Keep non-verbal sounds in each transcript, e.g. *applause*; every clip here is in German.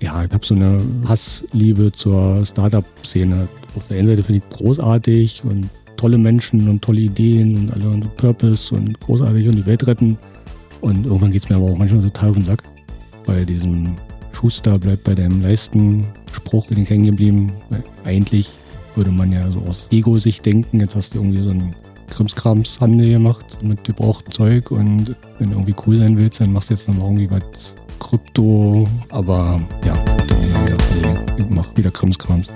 Ja, ich habe so eine Hassliebe zur Startup-Szene. Auf der einen Seite finde ich großartig und tolle Menschen und tolle Ideen und alle und Purpose und großartig und die Welt retten. Und irgendwann geht es mir aber auch manchmal total auf den Sack. Bei diesem Schuster bleibt bei deinem Leisten-Spruch bin ich hängen geblieben. Weil eigentlich würde man ja so aus Ego-Sicht denken, jetzt hast du irgendwie so einen Krimskrams-Handel gemacht mit gebrauchtem Zeug und wenn du irgendwie cool sein willst, dann machst du jetzt nochmal irgendwie was Krypto, aber ja, ich mach wieder Krimskrams.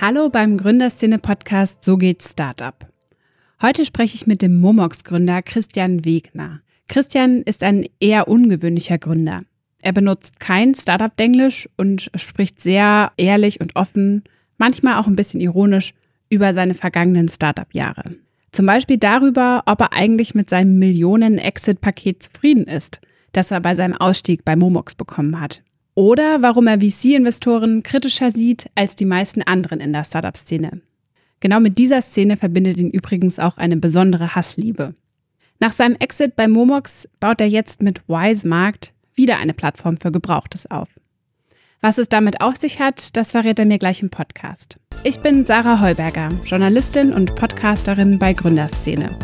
Hallo beim Gründerszene-Podcast So geht Startup. Heute spreche ich mit dem Momox-Gründer Christian Wegner. Christian ist ein eher ungewöhnlicher Gründer. Er benutzt kein Startup-Denglisch und spricht sehr ehrlich und offen, manchmal auch ein bisschen ironisch, über seine vergangenen Startup-Jahre. Zum Beispiel darüber, ob er eigentlich mit seinem Millionen-Exit-Paket zufrieden ist, das er bei seinem Ausstieg bei Momox bekommen hat. Oder warum er VC-Investoren kritischer sieht als die meisten anderen in der Startup-Szene. Genau mit dieser Szene verbindet ihn übrigens auch eine besondere Hassliebe. Nach seinem Exit bei Momox baut er jetzt mit Wisemarkt wieder eine Plattform für Gebrauchtes auf. Was es damit auf sich hat, das verrät er mir gleich im Podcast. Ich bin Sarah Heuberger, Journalistin und Podcasterin bei Gründerszene.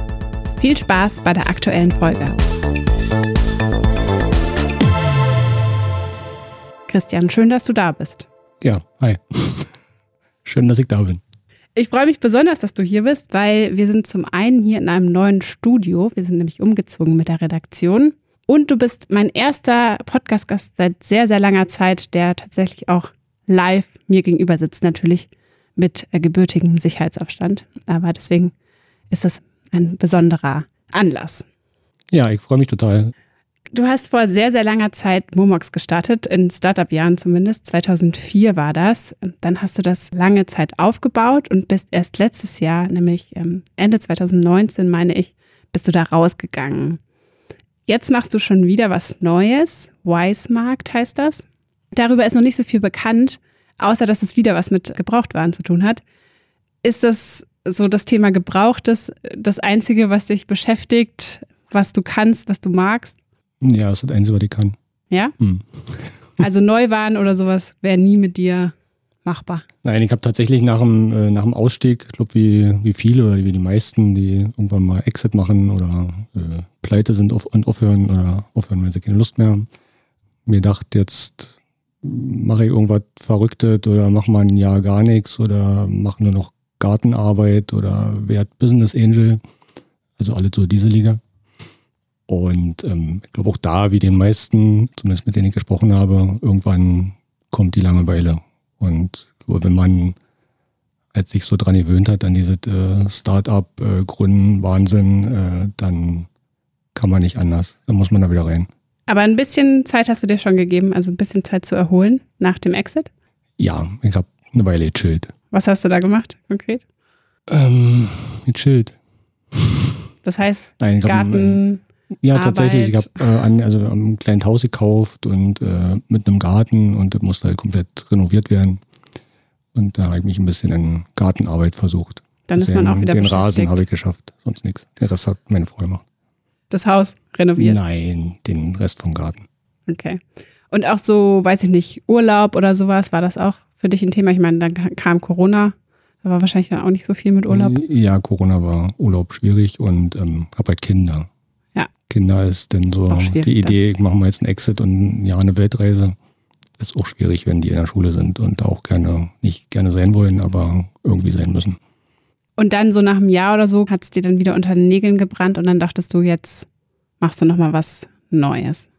Viel Spaß bei der aktuellen Folge. Christian, schön, dass du da bist. Ja, hi. schön, dass ich da bin. Ich freue mich besonders, dass du hier bist, weil wir sind zum einen hier in einem neuen Studio. Wir sind nämlich umgezogen mit der Redaktion. Und du bist mein erster Podcast-Gast seit sehr, sehr langer Zeit, der tatsächlich auch live mir gegenüber sitzt, natürlich mit äh, gebürtigem Sicherheitsabstand. Aber deswegen ist das ein besonderer Anlass. Ja, ich freue mich total. Du hast vor sehr, sehr langer Zeit Momox gestartet, in Startup-Jahren zumindest. 2004 war das. Dann hast du das lange Zeit aufgebaut und bist erst letztes Jahr, nämlich ähm, Ende 2019, meine ich, bist du da rausgegangen. Jetzt machst du schon wieder was Neues. Wisemarkt heißt das. Darüber ist noch nicht so viel bekannt, außer dass es wieder was mit Gebrauchtwaren zu tun hat. Ist das so das Thema Gebrauchtes das Einzige, was dich beschäftigt, was du kannst, was du magst? Ja, das ist das Einzige, was ich kann. Ja? Hm. *laughs* Also Neuwaren oder sowas wäre nie mit dir machbar. Nein, ich habe tatsächlich nach dem, äh, nach dem Ausstieg, ich glaube wie, wie viele oder wie die meisten, die irgendwann mal Exit machen oder äh, pleite sind auf, und aufhören oder aufhören, wenn sie keine Lust mehr haben, mir gedacht, jetzt mache ich irgendwas Verrücktes oder mache mal ein Jahr gar nichts oder mache nur noch Gartenarbeit oder werde Business Angel. Also alle so diese Liga. Und ähm, ich glaube auch da, wie den meisten, zumindest mit denen ich gesprochen habe, irgendwann kommt die Langeweile. Und wenn man als sich so dran gewöhnt hat, an diese äh, Start-up-Gründen, äh, Wahnsinn, äh, dann kann man nicht anders. Dann muss man da wieder rein. Aber ein bisschen Zeit hast du dir schon gegeben, also ein bisschen Zeit zu erholen nach dem Exit? Ja, ich habe eine Weile gechillt. Was hast du da gemacht konkret? Ähm, gechillt. Das heißt, Nein, Garten. Hab, ja, Arbeit. tatsächlich. Ich habe äh, also ein kleines Haus gekauft und äh, mit einem Garten und das musste halt komplett renoviert werden. Und da habe ich mich ein bisschen in Gartenarbeit versucht. Dann ist man auch wieder Den Rasen habe ich geschafft, sonst nichts. Den Rest hat meine Frau gemacht. Das Haus renoviert? Nein, den Rest vom Garten. Okay. Und auch so, weiß ich nicht, Urlaub oder sowas, war das auch für dich ein Thema? Ich meine, dann kam Corona. Da war wahrscheinlich dann auch nicht so viel mit Urlaub. Ja, Corona war Urlaub schwierig und ähm, habe halt Kinder. Kinder ist denn so die Idee, machen wir jetzt einen Exit und ja, eine Weltreise. Ist auch schwierig, wenn die in der Schule sind und auch gerne, nicht gerne sein wollen, aber irgendwie sein müssen. Und dann so nach einem Jahr oder so hat es dir dann wieder unter den Nägeln gebrannt und dann dachtest du, jetzt machst du nochmal was Neues.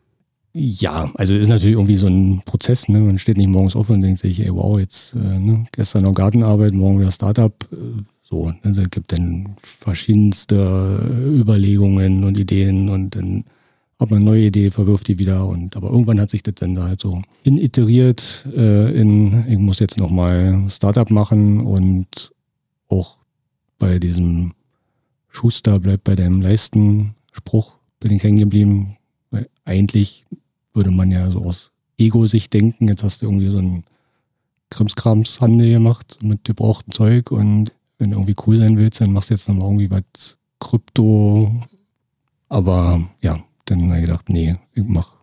Ja, also ist natürlich irgendwie so ein Prozess, ne? Man steht nicht morgens auf und denkt sich, ey, wow, jetzt äh, ne? gestern noch Gartenarbeit, morgen wieder Startup. Äh, so, ne, da gibt dann verschiedenste Überlegungen und Ideen und dann hat man eine neue Idee, verwirft die wieder und aber irgendwann hat sich das dann da halt so initeriert äh, in, ich muss jetzt nochmal Startup machen und auch bei diesem Schuster bleibt bei deinem Leisten-Spruch bin ich hängen geblieben. Weil eigentlich würde man ja so aus Ego-Sicht denken, jetzt hast du irgendwie so einen Krimskrams-Handel gemacht mit gebrauchtem Zeug und wenn du irgendwie cool sein willst, dann machst du jetzt nochmal irgendwie was Krypto, Aber ja, dann habe ich gedacht, nee, ich mach,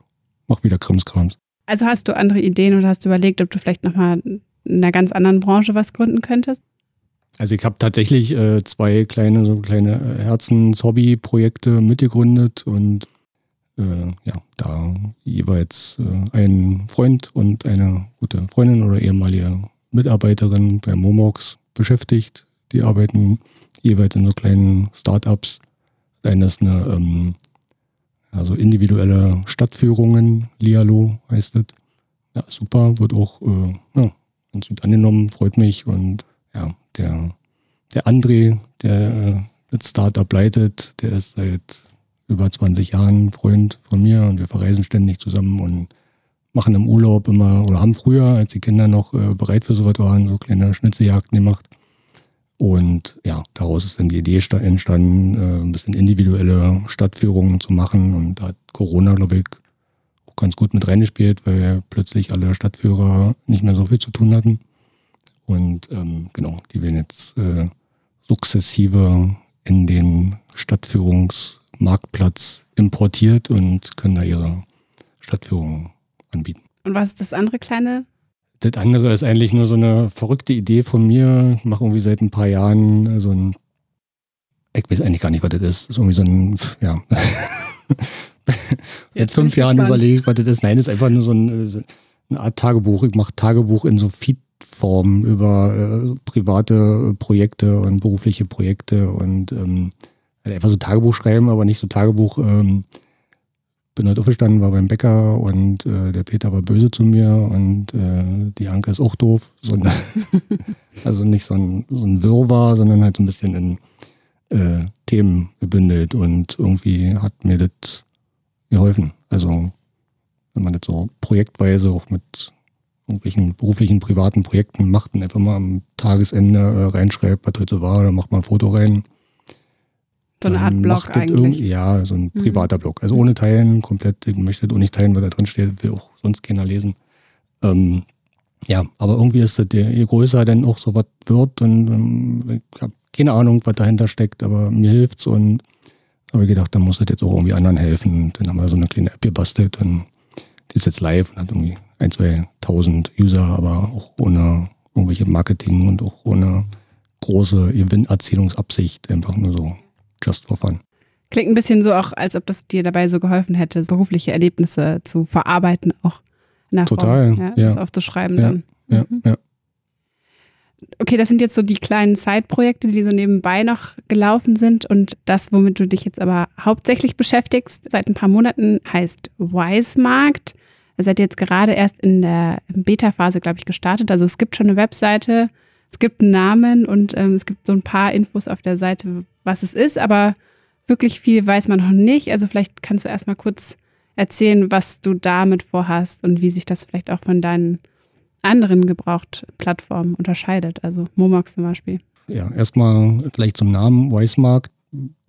mach wieder Krimskrams. Also hast du andere Ideen oder hast du überlegt, ob du vielleicht nochmal in einer ganz anderen Branche was gründen könntest? Also ich habe tatsächlich äh, zwei kleine, so kleine Herzens-Hobby-Projekte mitgegründet und äh, ja, da jeweils äh, ein Freund und eine gute Freundin oder ehemalige Mitarbeiterin bei Momox beschäftigt. Die arbeiten jeweils in so kleinen Startups. Eine ist eine ähm, also individuelle Stadtführungen, Lialo heißt es. Ja, super, wird auch äh, ja, ganz gut angenommen, freut mich. Und ja, der, der André, der äh, das Startup leitet, der ist seit über 20 Jahren Freund von mir und wir verreisen ständig zusammen und machen im Urlaub immer oder haben früher, als die Kinder noch äh, bereit für sowas waren, so kleine Schnitzeljagden gemacht. Und ja, daraus ist dann die Idee entstanden, äh, ein bisschen individuelle Stadtführungen zu machen. Und da hat Corona, glaube ich, auch ganz gut mit reingespielt, weil plötzlich alle Stadtführer nicht mehr so viel zu tun hatten. Und ähm, genau, die werden jetzt äh, sukzessive in den Stadtführungsmarktplatz importiert und können da ihre Stadtführungen anbieten. Und was ist das andere kleine das andere ist eigentlich nur so eine verrückte Idee von mir. Ich mache irgendwie seit ein paar Jahren so ein, ich weiß eigentlich gar nicht, was das ist. Das ist irgendwie so ein, ja. *laughs* Seit fünf Jahren überlegt, was das ist. Nein, das ist einfach nur so, ein, so eine Art Tagebuch. Ich mache Tagebuch in so Feed-Form über äh, private Projekte und berufliche Projekte und ähm, einfach so Tagebuch schreiben, aber nicht so Tagebuch, ähm, bin halt aufgestanden, war beim Bäcker und äh, der Peter war böse zu mir und äh, die Anke ist auch doof. Sondern *laughs* also nicht so ein, so ein Wirrwarr, sondern halt so ein bisschen in äh, Themen gebündelt und irgendwie hat mir das geholfen. Also wenn man das so projektweise auch mit irgendwelchen beruflichen, privaten Projekten macht und einfach mal am Tagesende äh, reinschreibt, was heute war, dann macht man ein Foto rein so eine Art Blog eigentlich. Ja, so ein mhm. privater mhm. Blog. Also ohne Teilen, komplett, ich möchte auch nicht teilen, was da drin steht, will auch sonst keiner lesen. Ähm, ja, aber irgendwie ist das, je größer dann auch so was wird und ähm, ich habe keine Ahnung, was dahinter steckt, aber mir hilft's und habe ich gedacht, da muss das jetzt auch irgendwie anderen helfen. Und dann haben wir so eine kleine App gebastelt und die ist jetzt live und hat irgendwie ein, zwei tausend User, aber auch ohne irgendwelche Marketing und auch ohne große Gewinnerzielungsabsicht, einfach nur so just for fun. Klingt ein bisschen so auch, als ob das dir dabei so geholfen hätte, berufliche Erlebnisse zu verarbeiten, auch der Total, Form, ja, ja. das aufzuschreiben ja, dann. Ja, mhm. ja. Okay, das sind jetzt so die kleinen Side-Projekte, die so nebenbei noch gelaufen sind. Und das, womit du dich jetzt aber hauptsächlich beschäftigst, seit ein paar Monaten, heißt Wisemarkt. Ihr seid jetzt gerade erst in der Beta-Phase, glaube ich, gestartet. Also es gibt schon eine Webseite, es gibt einen Namen und ähm, es gibt so ein paar Infos auf der Seite, was es ist, aber wirklich viel weiß man noch nicht. Also vielleicht kannst du erstmal kurz erzählen, was du damit vorhast und wie sich das vielleicht auch von deinen anderen Gebraucht-Plattformen unterscheidet. Also Momox zum Beispiel. Ja, erstmal vielleicht zum Namen Weismarkt.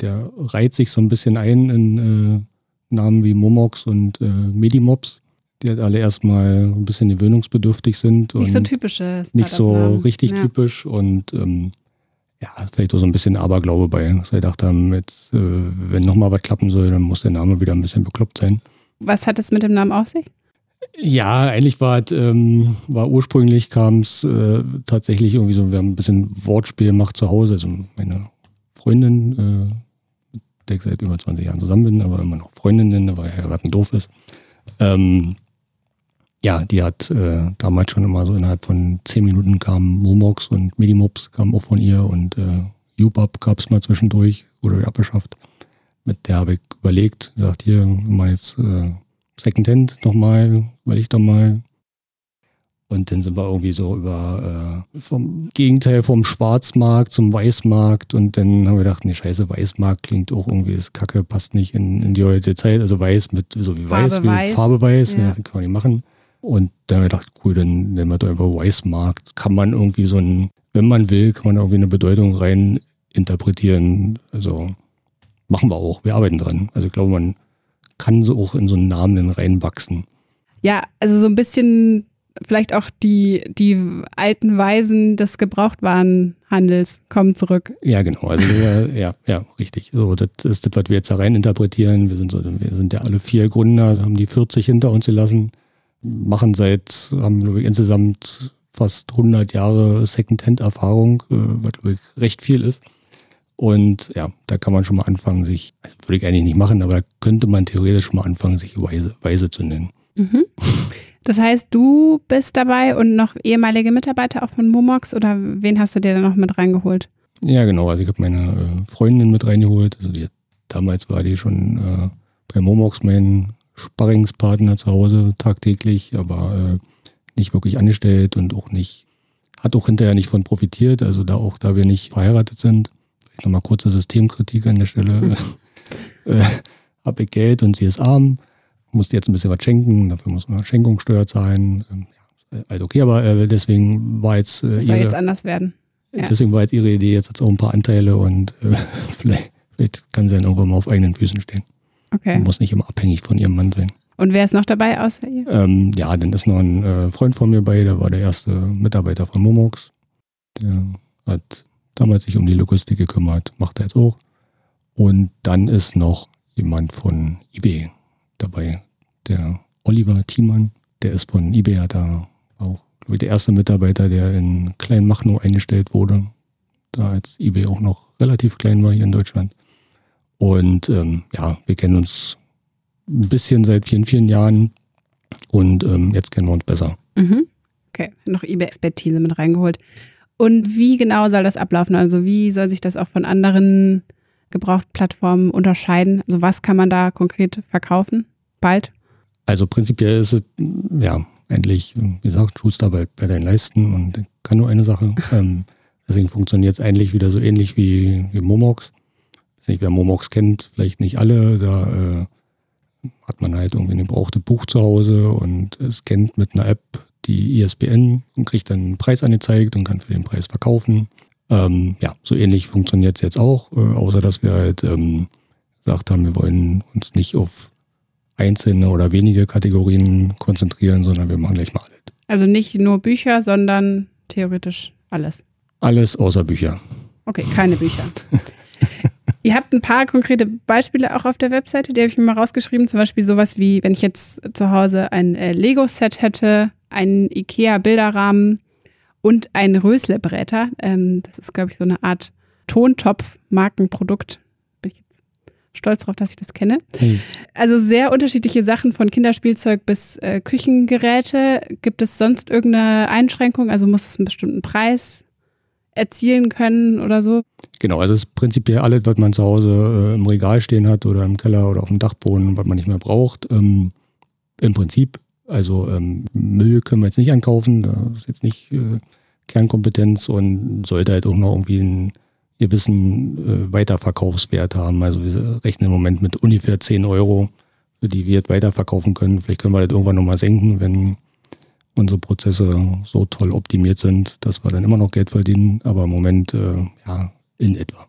Der reiht sich so ein bisschen ein in äh, Namen wie Momox und äh, Medimops, die halt alle erstmal ein bisschen gewöhnungsbedürftig sind. Nicht so typische. Nicht so richtig ja. typisch und ähm, ja, vielleicht auch so ein bisschen Aberglaube bei. Dass wir gedacht haben, jetzt, äh, wenn nochmal was klappen soll, dann muss der Name wieder ein bisschen bekloppt sein. Was hat es mit dem Namen auf sich? Ja, eigentlich war es, ähm, war ursprünglich kam es äh, tatsächlich irgendwie so, wir haben ein bisschen Wortspiel gemacht zu Hause. Also meine Freundin, äh, mit der ich seit über 20 Jahren zusammen bin, aber immer noch Freundin nenne, weil heiraten doof ist. Ähm, ja, die hat äh, damals schon immer so innerhalb von zehn Minuten kam Momox und Medimops kam auch von ihr und äh, UBAP gab es mal zwischendurch, wurde abgeschafft. Mit der habe ich überlegt, gesagt, hier, mal jetzt äh, Secondhand nochmal, überleg doch mal. Und dann sind wir irgendwie so über äh, vom Gegenteil vom Schwarzmarkt zum Weißmarkt und dann haben wir gedacht, nee, scheiße, Weißmarkt klingt auch irgendwie ist Kacke, passt nicht in, in die heutige Zeit. Also weiß mit so wie Farbe weiß, wie weiß. Farbe weiß, ja. ja, kann man nicht machen. Und dann haben wir gedacht, cool, dann nennen wir doch einfach Weißmarkt. Kann man irgendwie so ein, wenn man will, kann man irgendwie eine Bedeutung rein interpretieren. Also machen wir auch. Wir arbeiten dran. Also ich glaube, man kann so auch in so einen Namen reinwachsen. Ja, also so ein bisschen vielleicht auch die, die alten Weisen des Gebrauchtwarenhandels kommen zurück. Ja, genau. Also ja, ja, richtig. So, das ist das, was wir jetzt da rein interpretieren. Wir sind so, wir sind ja alle vier Gründer, haben die 40 hinter uns gelassen, machen seit, haben glaube ich, insgesamt fast 100 Jahre Second-Hand-Erfahrung, äh, was glaube ich recht viel ist. Und ja, da kann man schon mal anfangen, sich, also würde ich eigentlich nicht machen, aber da könnte man theoretisch schon mal anfangen, sich Weise, Weise zu nennen. Mhm. Das heißt, du bist dabei und noch ehemalige Mitarbeiter auch von Momox oder wen hast du dir da noch mit reingeholt? Ja, genau. Also ich habe meine äh, Freundin mit reingeholt. Also die, damals war die schon äh, bei Momox mein Sparringspartner zu Hause tagtäglich, aber äh, nicht wirklich angestellt und auch nicht, hat auch hinterher nicht von profitiert. Also da auch, da wir nicht verheiratet sind, nochmal kurze Systemkritik an der Stelle. *laughs* äh, habe ich Geld und sie ist arm, musste jetzt ein bisschen was schenken, dafür muss man Schenkungssteuer zahlen. Ähm, ja, also okay, aber äh, deswegen war jetzt äh, Soll jetzt anders werden. Ja. Deswegen war jetzt ihre Idee, jetzt hat auch ein paar Anteile und äh, *laughs* vielleicht, vielleicht, kann sie dann irgendwann mal auf eigenen Füßen stehen. Okay. Man muss nicht immer abhängig von ihrem Mann sein. Und wer ist noch dabei außer ihr? Ähm, ja, dann ist noch ein äh, Freund von mir bei, der war der erste Mitarbeiter von Momox. Der hat damals sich um die Logistik gekümmert, macht er jetzt auch. Und dann ist noch jemand von eBay dabei, der Oliver Thiemann, der ist von eBay, hat da auch, glaube ich, der erste Mitarbeiter, der in Kleinmachnow eingestellt wurde, da als eBay auch noch relativ klein war hier in Deutschland. Und ähm, ja, wir kennen uns ein bisschen seit vielen, vielen Jahren und ähm, jetzt kennen wir uns besser. Mhm. Okay, noch eBay-Expertise mit reingeholt. Und wie genau soll das ablaufen? Also wie soll sich das auch von anderen Gebrauchtplattformen unterscheiden? Also was kann man da konkret verkaufen? Bald? Also prinzipiell ist es, ja, endlich, wie gesagt, Schuster bei, bei deinen Leisten und kann nur eine Sache. *laughs* ähm, deswegen funktioniert es eigentlich wieder so ähnlich wie, wie Momox. Nicht, wer Momox kennt, vielleicht nicht alle. Da äh, hat man halt irgendwie ein gebrauchtes Buch zu Hause und scannt mit einer App die ISBN und kriegt dann einen Preis angezeigt und kann für den Preis verkaufen. Ähm, ja, so ähnlich funktioniert es jetzt auch, äh, außer dass wir halt ähm, gesagt haben, wir wollen uns nicht auf einzelne oder wenige Kategorien konzentrieren, sondern wir machen gleich mal alles. Also nicht nur Bücher, sondern theoretisch alles. Alles außer Bücher. Okay, keine Bücher. *laughs* Ihr habt ein paar konkrete Beispiele auch auf der Webseite, die habe ich mir mal rausgeschrieben. Zum Beispiel sowas wie, wenn ich jetzt zu Hause ein äh, Lego-Set hätte, einen IKEA-Bilderrahmen und ein Röslebräter. Ähm, das ist, glaube ich, so eine Art Tontopf-Markenprodukt. Bin ich jetzt stolz darauf, dass ich das kenne. Hm. Also sehr unterschiedliche Sachen von Kinderspielzeug bis äh, Küchengeräte. Gibt es sonst irgendeine Einschränkung? Also muss es einen bestimmten Preis erzielen können oder so? Genau, also es ist prinzipiell alles, was man zu Hause äh, im Regal stehen hat oder im Keller oder auf dem Dachboden, was man nicht mehr braucht. Ähm, Im Prinzip also ähm, Müll können wir jetzt nicht ankaufen, das ist jetzt nicht äh, Kernkompetenz und sollte halt auch noch irgendwie einen gewissen äh, Weiterverkaufswert haben. Also wir rechnen im Moment mit ungefähr 10 Euro, für die wir jetzt weiterverkaufen können. Vielleicht können wir das irgendwann nochmal senken, wenn unsere Prozesse so toll optimiert sind, dass wir dann immer noch Geld verdienen, aber im Moment äh, ja in etwa.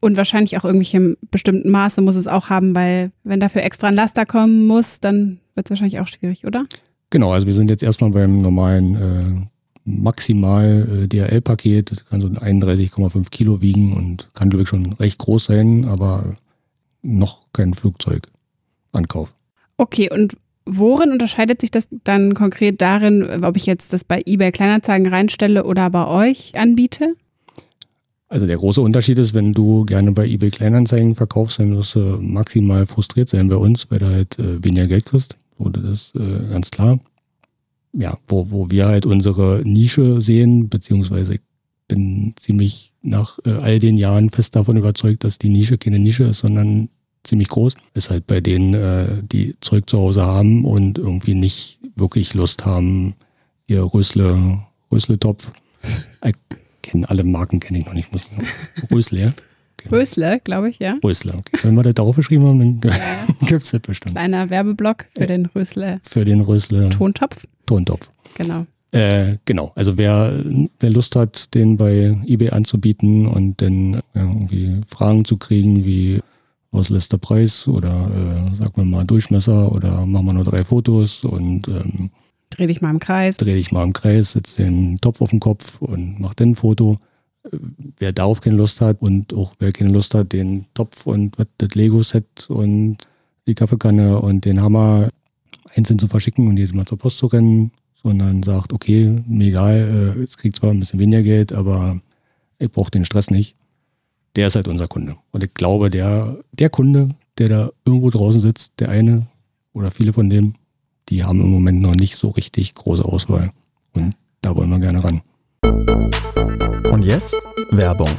Und wahrscheinlich auch irgendwelche bestimmten Maße muss es auch haben, weil wenn dafür extra ein Laster kommen muss, dann wird es wahrscheinlich auch schwierig, oder? Genau, also wir sind jetzt erstmal beim normalen äh, maximal äh, DHL-Paket. Das kann so 31,5 Kilo wiegen und kann, glaube ich, schon recht groß sein, aber noch kein Flugzeugankauf. Okay, und worin unterscheidet sich das dann konkret darin, ob ich jetzt das bei eBay Kleinanzeigen reinstelle oder bei euch anbiete? Also der große Unterschied ist, wenn du gerne bei eBay Kleinanzeigen verkaufst, dann wirst du maximal frustriert sein bei uns, weil du halt äh, weniger Geld kriegst. So, das ist äh, ganz klar. Ja, wo, wo wir halt unsere Nische sehen, beziehungsweise ich bin ziemlich nach äh, all den Jahren fest davon überzeugt, dass die Nische keine Nische ist, sondern ziemlich groß. Ist halt bei denen, äh, die Zeug zu Hause haben und irgendwie nicht wirklich Lust haben, ihr Rösle, Rösle-Topf *laughs* kenne alle Marken, kenne ich noch nicht. Muss Rösler. *laughs* Genau. Rösler, glaube ich, ja. Rösler, okay. Wenn wir da drauf geschrieben haben, dann ja. *laughs* gibt es das bestimmt. Kleiner Werbeblock für den Rösler. Für den Rösler. Tontopf. Tontopf. Genau. Äh, genau, also wer, wer Lust hat, den bei eBay anzubieten und dann ja, irgendwie Fragen zu kriegen, wie was lässt der Preis oder äh, sag mir mal Durchmesser oder machen wir nur drei Fotos und ähm, Dreh dich mal im Kreis. Dreh dich mal im Kreis, setz den Topf auf den Kopf und mach dann ein Foto. Wer darauf keine Lust hat und auch wer keine Lust hat, den Topf und das Lego-Set und die Kaffeekanne und den Hammer einzeln zu verschicken und jedes Mal zur Post zu rennen, sondern sagt, okay, mir egal, äh, es kriegt zwar ein bisschen weniger Geld, aber ich brauche den Stress nicht. Der ist halt unser Kunde. Und ich glaube, der, der Kunde, der da irgendwo draußen sitzt, der eine oder viele von dem, die haben im Moment noch nicht so richtig große Auswahl. Und da wollen wir gerne ran. Und jetzt Werbung.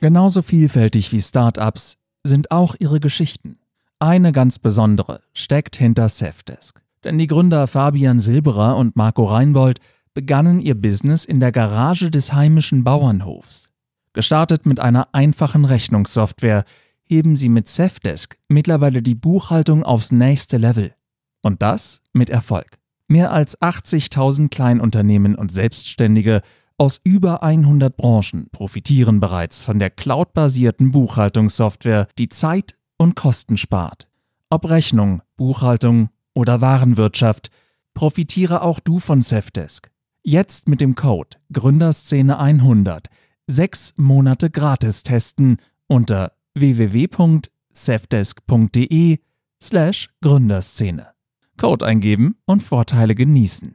Genauso vielfältig wie Startups sind auch ihre Geschichten. Eine ganz besondere steckt hinter Safdesk. Denn die Gründer Fabian Silberer und Marco Reinbold begannen ihr Business in der Garage des heimischen Bauernhofs. Gestartet mit einer einfachen Rechnungssoftware, heben sie mit Safdesk mittlerweile die Buchhaltung aufs nächste Level. Und das mit Erfolg. Mehr als 80.000 Kleinunternehmen und Selbstständige aus über 100 Branchen profitieren bereits von der cloudbasierten Buchhaltungssoftware, die Zeit und Kosten spart. Ob Rechnung, Buchhaltung oder Warenwirtschaft, profitiere auch du von Safdesk. Jetzt mit dem Code Gründerszene 100 sechs Monate gratis testen unter www.safdesk.de slash Gründerszene. Code eingeben und Vorteile genießen.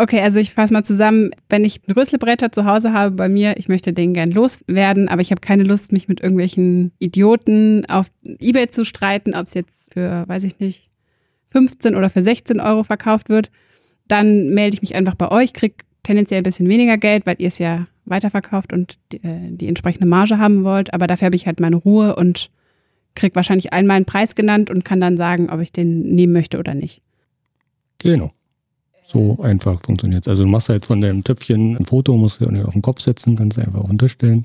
Okay, also ich fasse mal zusammen, wenn ich Rüsselbretter zu Hause habe bei mir, ich möchte den gern loswerden, aber ich habe keine Lust, mich mit irgendwelchen Idioten auf Ebay zu streiten, ob es jetzt für, weiß ich nicht, 15 oder für 16 Euro verkauft wird, dann melde ich mich einfach bei euch, krieg tendenziell ein bisschen weniger Geld, weil ihr es ja weiterverkauft und die, äh, die entsprechende Marge haben wollt, aber dafür habe ich halt meine Ruhe und krieg wahrscheinlich einmal einen Preis genannt und kann dann sagen, ob ich den nehmen möchte oder nicht. Genau. So einfach funktioniert es. Also du machst halt von deinem Töpfchen ein Foto, musst du auf den Kopf setzen, kannst du einfach auf den Tisch stellen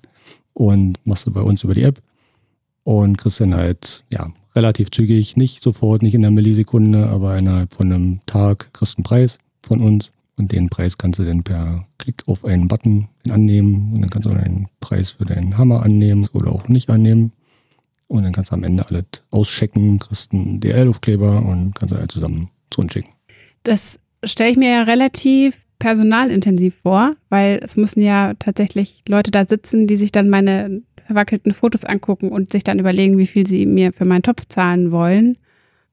und machst du bei uns über die App und kriegst dann halt, ja, relativ zügig, nicht sofort, nicht in einer Millisekunde, aber innerhalb von einem Tag kriegst du einen Preis von uns und den Preis kannst du dann per Klick auf einen Button annehmen und dann kannst du einen Preis für deinen Hammer annehmen oder auch nicht annehmen und dann kannst du am Ende alles auschecken, kriegst einen DL-Aufkleber und kannst halt zusammen zu uns schicken. Das stelle ich mir ja relativ personalintensiv vor, weil es müssen ja tatsächlich Leute da sitzen, die sich dann meine verwackelten Fotos angucken und sich dann überlegen, wie viel sie mir für meinen Topf zahlen wollen.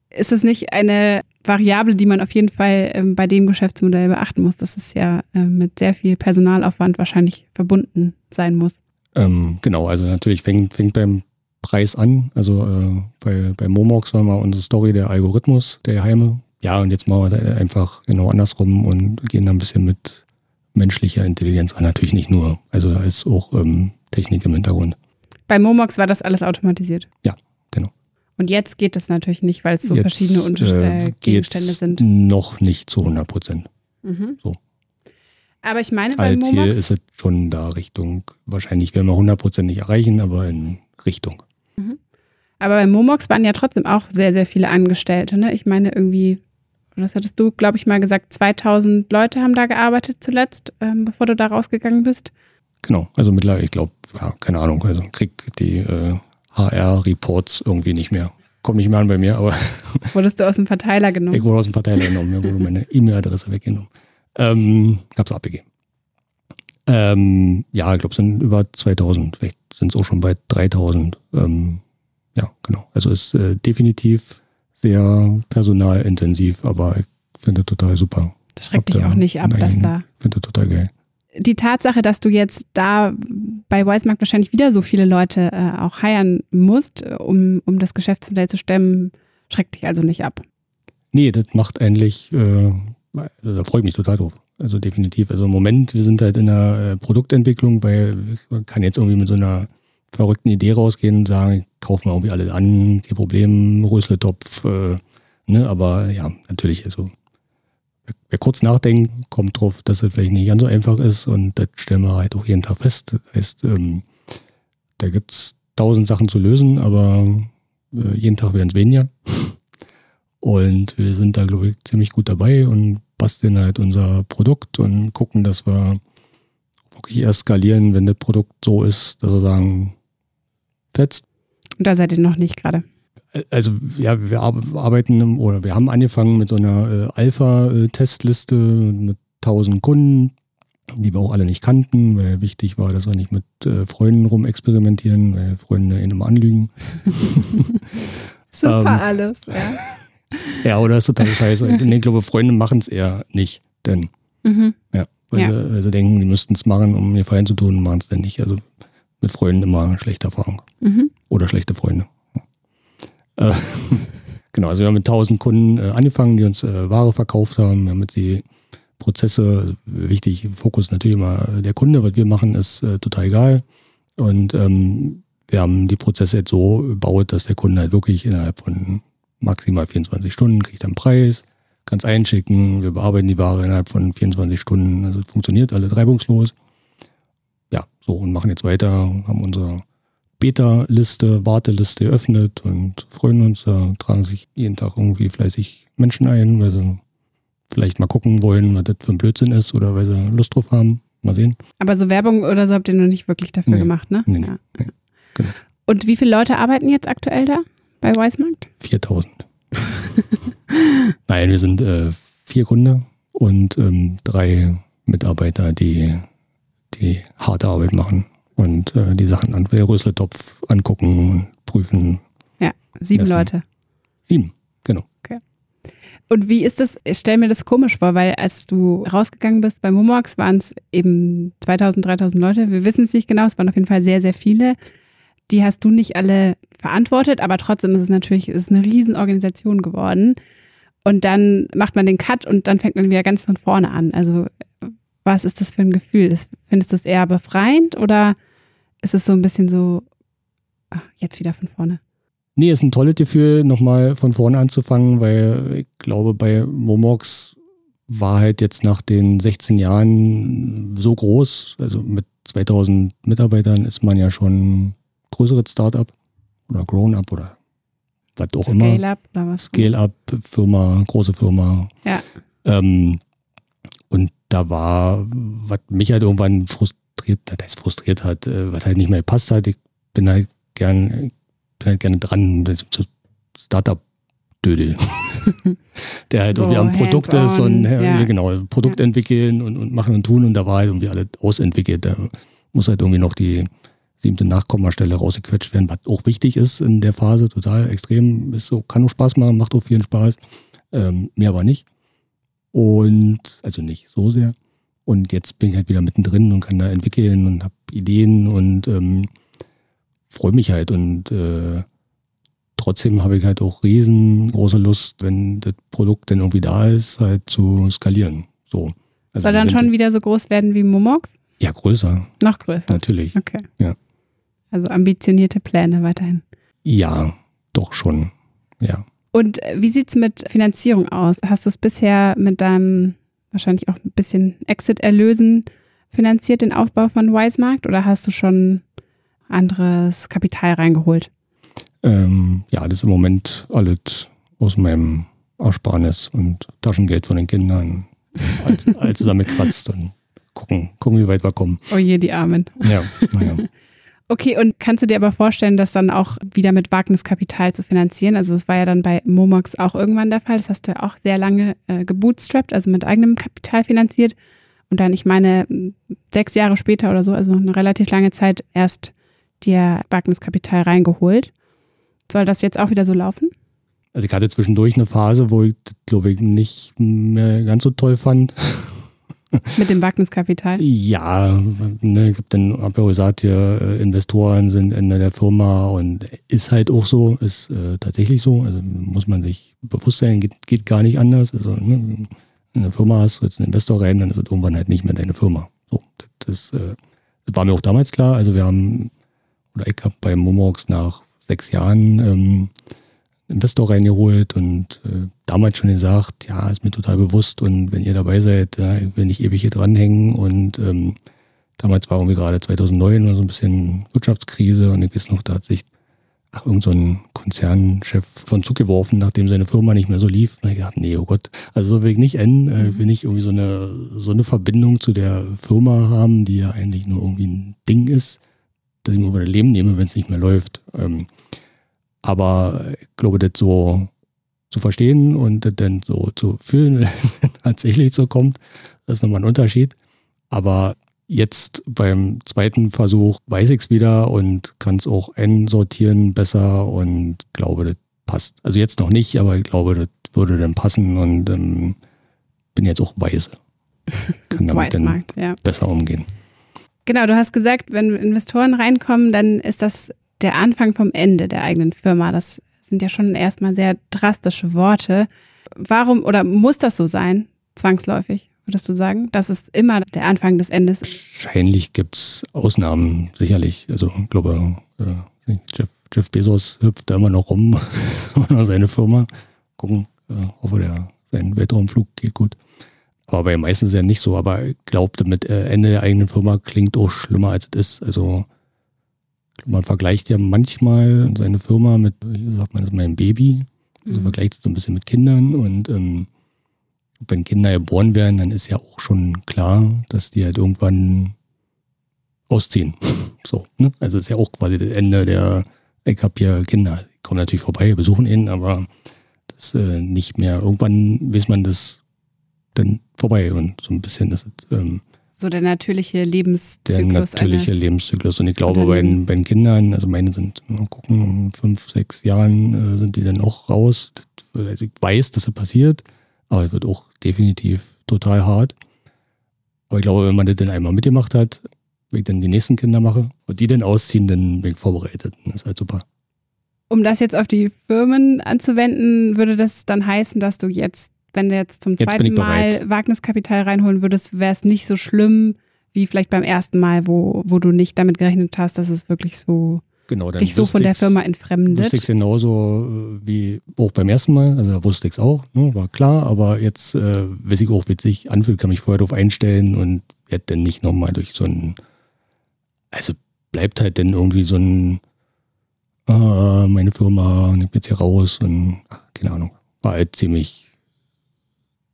Ist es nicht eine Variable, die man auf jeden Fall ähm, bei dem Geschäftsmodell beachten muss, dass es ja äh, mit sehr viel Personalaufwand wahrscheinlich verbunden sein muss? Ähm, genau, also natürlich fängt, fängt beim Preis an. Also äh, bei, bei Momox war mal unsere Story der Algorithmus der Heime, ja, und jetzt machen wir einfach genau andersrum und gehen da ein bisschen mit menschlicher Intelligenz an. Natürlich nicht nur, also da ist auch ähm, Technik im Hintergrund. Bei Momox war das alles automatisiert. Ja, genau. Und jetzt geht das natürlich nicht, weil es so jetzt, verschiedene Unter äh, Gegenstände sind. Noch nicht zu 100 Prozent. Mhm. So. Aber ich meine, bei Als Momox. Ziel ist es schon da Richtung, wahrscheinlich werden wir 100 Prozent nicht erreichen, aber in Richtung. Mhm. Aber bei Momox waren ja trotzdem auch sehr, sehr viele Angestellte. Ne? Ich meine, irgendwie das hattest du, glaube ich, mal gesagt, 2000 Leute haben da gearbeitet zuletzt, ähm, bevor du da rausgegangen bist. Genau, also mittlerweile, ich glaube, ja, keine Ahnung, also krieg die äh, HR-Reports irgendwie nicht mehr. Kommt nicht mehr an bei mir, aber. *laughs* Wurdest du aus dem Verteiler genommen? Ich wurde aus dem Verteiler genommen, mir wurde meine E-Mail-Adresse weggenommen. Ähm, hab's abgegeben. Ähm, ja, ich glaube, es sind über 2000, vielleicht sind es auch schon bei 3000. Ähm, ja, genau. Also ist äh, definitiv sehr personalintensiv, aber ich finde total super. Das schreckt dich auch nicht ab, dass da. Ich finde total geil. Die Tatsache, dass du jetzt da bei Weismarkt wahrscheinlich wieder so viele Leute äh, auch heiern musst, um, um das Geschäftsmodell zu stemmen, schreckt dich also nicht ab. Nee, das macht eigentlich, äh, da freue ich mich total drauf. Also definitiv. Also im Moment, wir sind halt in der äh, Produktentwicklung, weil man kann jetzt irgendwie mit so einer verrückten Idee rausgehen und sagen, kaufen wir irgendwie alle an, kein Problem, Rösletopf, äh, ne, aber ja, natürlich, also wer kurz nachdenkt, kommt drauf, dass es vielleicht nicht ganz so einfach ist und das stellen wir halt auch jeden Tag fest. Das heißt, ähm, da gibt's tausend Sachen zu lösen, aber äh, jeden Tag werden es weniger. Und wir sind da, glaube ich, ziemlich gut dabei und basteln halt unser Produkt und gucken, dass wir wirklich erst skalieren, wenn das Produkt so ist, dass wir sagen, fetzt. Und da seid ihr noch nicht gerade. Also ja, wir arbeiten oder wir haben angefangen mit so einer äh, Alpha-Testliste mit 1000 Kunden, die wir auch alle nicht kannten, weil wichtig war, dass wir nicht mit äh, Freunden rumexperimentieren, weil Freunde ihn immer anlügen. *laughs* Super ähm, alles, ja. *laughs* Ja, oder ist total scheiße. nee, ich glaube, Freunde machen es eher nicht, denn mhm. ja, weil, ja. Sie, weil, Sie, denken, die müssten es machen, um mir Fein zu tun, machen es denn nicht. Also mit Freunden immer schlechte Erfahrung. Mhm. Oder schlechte Freunde. Äh, *laughs* genau, also wir haben mit 1000 Kunden äh, angefangen, die uns äh, Ware verkauft haben. Wir haben mit die Prozesse, wichtig, Fokus natürlich immer der Kunde, was wir machen, ist äh, total egal. Und ähm, wir haben die Prozesse jetzt so gebaut, dass der Kunde halt wirklich innerhalb von maximal 24 Stunden kriegt einen Preis, kann es einschicken, wir bearbeiten die Ware innerhalb von 24 Stunden, also funktioniert alles reibungslos. So und machen jetzt weiter, haben unsere Beta-Liste, Warteliste geöffnet und freuen uns, da tragen sich jeden Tag irgendwie fleißig Menschen ein, weil sie vielleicht mal gucken wollen, was das für ein Blödsinn ist oder weil sie Lust drauf haben. Mal sehen. Aber so Werbung oder so habt ihr noch nicht wirklich dafür nee. gemacht, ne? Nee, nee, ja. nee. Genau. Und wie viele Leute arbeiten jetzt aktuell da bei Weismarkt? 4000. *laughs* Nein, wir sind äh, vier Kunden und ähm, drei Mitarbeiter, die die harte Arbeit machen und äh, die Sachen an der Rösletopf angucken und prüfen. Ja, sieben messen. Leute. Sieben, genau. Okay. Und wie ist das? Ich stelle mir das komisch vor, weil als du rausgegangen bist bei Momox waren es eben 2000, 3000 Leute. Wir wissen es nicht genau, es waren auf jeden Fall sehr, sehr viele. Die hast du nicht alle verantwortet, aber trotzdem ist es natürlich ist eine Riesenorganisation geworden. Und dann macht man den Cut und dann fängt man wieder ganz von vorne an. Also was ist das für ein Gefühl? Findest du es eher befreiend oder ist es so ein bisschen so, ach, jetzt wieder von vorne? Nee, ist ein tolles Gefühl, nochmal von vorne anzufangen, weil ich glaube, bei Momox war halt jetzt nach den 16 Jahren so groß, also mit 2000 Mitarbeitern ist man ja schon größeres Startup oder Grown-up oder was auch Scale immer. Scale-up oder was? Scale-up, Firma, große Firma. Ja. Ähm, und da war, was mich halt irgendwann frustriert, das frustriert hat, äh, was halt nicht mehr gepasst hat. Ich bin halt gern, bin halt gerne dran, das so Startup-Dödel. *laughs* der halt so, irgendwie am Produkt ist und ja. genau, Produkt ja. entwickeln und, und machen und tun und da war halt irgendwie alles ausentwickelt. Da muss halt irgendwie noch die siebte Nachkommastelle rausgequetscht werden, was auch wichtig ist in der Phase, total extrem, ist so, kann auch Spaß machen, macht auch vielen Spaß, ähm, mehr aber nicht. Und, also nicht so sehr. Und jetzt bin ich halt wieder mittendrin und kann da entwickeln und habe Ideen und ähm, freue mich halt. Und äh, trotzdem habe ich halt auch riesengroße Lust, wenn das Produkt dann irgendwie da ist, halt zu skalieren. So. Also Soll dann schon wieder so groß werden wie Momox? Ja, größer. Noch größer. Natürlich. Okay. Ja. Also ambitionierte Pläne weiterhin. Ja, doch schon. Ja. Und äh, wie sieht es mit Finanzierung aus? Hast du es bisher mit deinem wahrscheinlich auch ein bisschen Exit-Erlösen finanziert, den Aufbau von Wisemarkt, oder hast du schon anderes Kapital reingeholt? Ähm, ja, das ist im Moment alles aus meinem Ersparnis und Taschengeld von den Kindern all, all zusammengekratzt und gucken, gucken, wie weit wir kommen. Oh je, die Armen. Ja, naja. *laughs* Okay, und kannst du dir aber vorstellen, das dann auch wieder mit Wagniskapital zu finanzieren? Also es war ja dann bei Momox auch irgendwann der Fall. Das hast du ja auch sehr lange äh, gebootstrapped, also mit eigenem Kapital finanziert. Und dann, ich meine, sechs Jahre später oder so, also eine relativ lange Zeit, erst dir Wagniskapital reingeholt. Soll das jetzt auch wieder so laufen? Also ich hatte zwischendurch eine Phase, wo ich, glaube ich, nicht mehr ganz so toll fand. Mit dem Wagniskapital? Ja, ne, habe dann hab ja gesagt, hier, äh, Investoren sind in der Firma und ist halt auch so, ist äh, tatsächlich so. Also muss man sich bewusst sein, geht, geht gar nicht anders. Also ne, in der Firma hast du jetzt einen Investor rein, dann ist es irgendwann halt nicht mehr deine Firma. So, das, äh, das war mir auch damals klar. Also wir haben, oder ich habe bei Momox nach sechs Jahren ähm, Investor reingeholt und äh, damals schon gesagt, ja, ist mir total bewusst und wenn ihr dabei seid, ja, ich will nicht ewig hier dranhängen und ähm, damals war irgendwie gerade 2009 oder so ein bisschen Wirtschaftskrise und ich weiß noch, da hat sich ach, irgend so ein Konzernchef von Zug geworfen, nachdem seine Firma nicht mehr so lief. Und ich gedacht, nee, oh Gott, also so will ich nicht enden, äh, ich will nicht irgendwie so eine, so eine Verbindung zu der Firma haben, die ja eigentlich nur irgendwie ein Ding ist, dass ich mir über das Leben nehme, wenn es nicht mehr läuft. Ähm, Aber ich glaube, das so zu verstehen und das dann so zu fühlen, *laughs* wenn es tatsächlich so kommt, das ist nochmal ein Unterschied. Aber jetzt beim zweiten Versuch weiß ich es wieder und kann es auch einsortieren besser und glaube, das passt. Also jetzt noch nicht, aber ich glaube, das würde dann passen und ähm, bin jetzt auch weise. Kann *laughs* damit dann ja. besser umgehen. Genau, du hast gesagt, wenn Investoren reinkommen, dann ist das der Anfang vom Ende der eigenen Firma. Das sind ja schon erstmal sehr drastische Worte. Warum oder muss das so sein, zwangsläufig, würdest du sagen? Das ist immer der Anfang des Endes. Wahrscheinlich gibt es Ausnahmen, sicherlich. Also ich glaube, äh, Jeff, Jeff, Bezos hüpft da immer noch rum, *laughs* seine Firma. Gucken, äh, hoffe, der, sein Weltraumflug geht gut. Aber bei den meisten ist ja nicht so, aber ich glaube, mit äh, Ende der eigenen Firma klingt auch schlimmer als es ist. Also man vergleicht ja manchmal seine Firma mit, wie sagt man das, mein Baby. Also mhm. vergleicht es so ein bisschen mit Kindern und ähm, wenn Kinder geboren werden, dann ist ja auch schon klar, dass die halt irgendwann ausziehen. *laughs* so, ne? Also ist ja auch quasi das Ende der, ich habe hier Kinder, die kommen natürlich vorbei, besuchen ihn, aber das äh, nicht mehr. Irgendwann weiß man das dann vorbei und so ein bisschen ist es, ähm, so der natürliche Lebenszyklus. Der natürliche Lebenszyklus. Und ich glaube, bei den, bei den Kindern, also meine sind, mal gucken, um fünf, sechs Jahren äh, sind die dann auch raus. Also ich weiß, dass es passiert, aber es wird auch definitiv total hart. Aber ich glaube, wenn man das dann einmal mitgemacht hat, wenn ich dann die nächsten Kinder mache und die dann ausziehen, dann bin ich vorbereitet. Das ist halt super. Um das jetzt auf die Firmen anzuwenden, würde das dann heißen, dass du jetzt wenn du jetzt zum jetzt zweiten Mal Wagniskapital reinholen würdest, wäre es nicht so schlimm wie vielleicht beim ersten Mal, wo, wo du nicht damit gerechnet hast, dass es wirklich so genau, dich so von der Firma entfremdet. Wusste ich genauso äh, wie auch beim ersten Mal, also da wusste ich es auch, ne, war klar, aber jetzt äh, weiß ich auch, wie es sich anfühlt, kann mich vorher darauf einstellen und werde dann nicht nochmal durch so ein, also bleibt halt dann irgendwie so ein, ah, meine Firma nimmt jetzt hier raus und ach, keine Ahnung, war halt ziemlich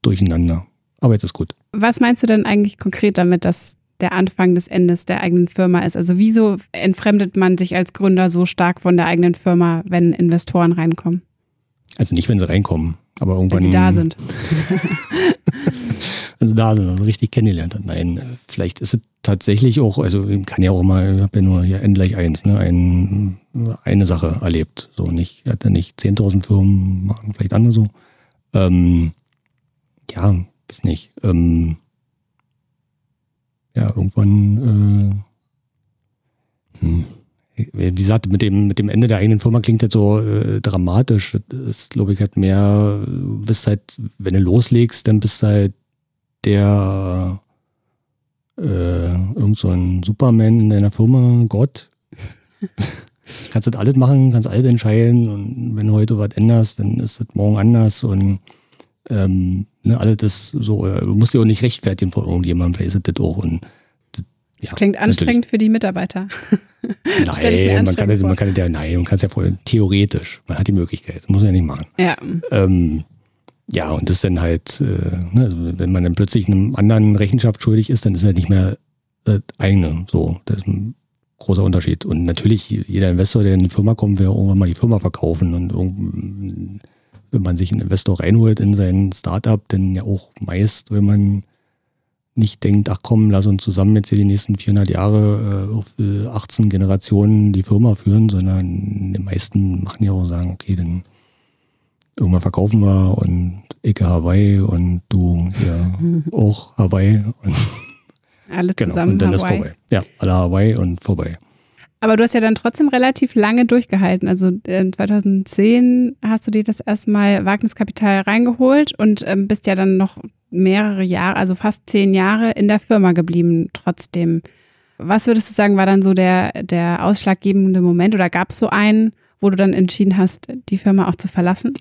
durcheinander. Aber jetzt ist gut. Was meinst du denn eigentlich konkret damit, dass der Anfang des Endes der eigenen Firma ist? Also wieso entfremdet man sich als Gründer so stark von der eigenen Firma, wenn Investoren reinkommen? Also nicht, wenn sie reinkommen, aber irgendwann. Wenn sie da sind. wenn *laughs* sie da sind, also richtig kennengelernt hat. Nein, vielleicht ist es tatsächlich auch, also kann ja auch mal, ich habe ja nur hier N gleich eins, ne, ein, eine Sache erlebt. So nicht, er hat ja nicht 10.000 Firmen, vielleicht andere so. Ähm, ja, weiß nicht, ähm, ja, irgendwann, äh, hm, wie gesagt, mit dem, mit dem Ende der eigenen Firma klingt jetzt so äh, dramatisch. Das ist, glaube ich, halt mehr, bist halt, wenn du loslegst, dann bist du halt der äh, irgend so ein Superman in deiner Firma, Gott. *laughs* kannst das alles machen, kannst alles entscheiden und wenn du heute was änderst, dann ist das morgen anders und ähm, ne, alle das so, äh, du musst dich auch nicht rechtfertigen vor irgendjemandem, vielleicht ist das auch. Und, das ja, klingt anstrengend natürlich. für die Mitarbeiter. *laughs* nein, man kann, man kann ja, nein, man kann es ja voll, theoretisch, man hat die Möglichkeit, muss ja nicht machen. Ja. Ähm, ja, und das dann halt, äh, ne, also wenn man dann plötzlich einem anderen Rechenschaft schuldig ist, dann ist er nicht mehr das eigene. So, das ist ein großer Unterschied. Und natürlich, jeder Investor, der in die Firma kommt, will irgendwann mal die Firma verkaufen und wenn man sich einen Investor reinholt in sein Startup, dann ja auch meist, wenn man nicht denkt, ach komm, lass uns zusammen jetzt hier die nächsten 400 Jahre äh, auf äh, 18 Generationen die Firma führen, sondern die meisten machen ja auch sagen, okay, dann irgendwann verkaufen wir und ich Hawaii und du hier *laughs* auch Hawaii und alle *laughs* genau, zusammen und dann Hawaii. ist vorbei. Ja, alle Hawaii und vorbei. Aber du hast ja dann trotzdem relativ lange durchgehalten. Also 2010 hast du dir das erstmal Wagniskapital reingeholt und ähm, bist ja dann noch mehrere Jahre, also fast zehn Jahre in der Firma geblieben trotzdem. Was würdest du sagen, war dann so der, der ausschlaggebende Moment oder gab es so einen, wo du dann entschieden hast, die Firma auch zu verlassen?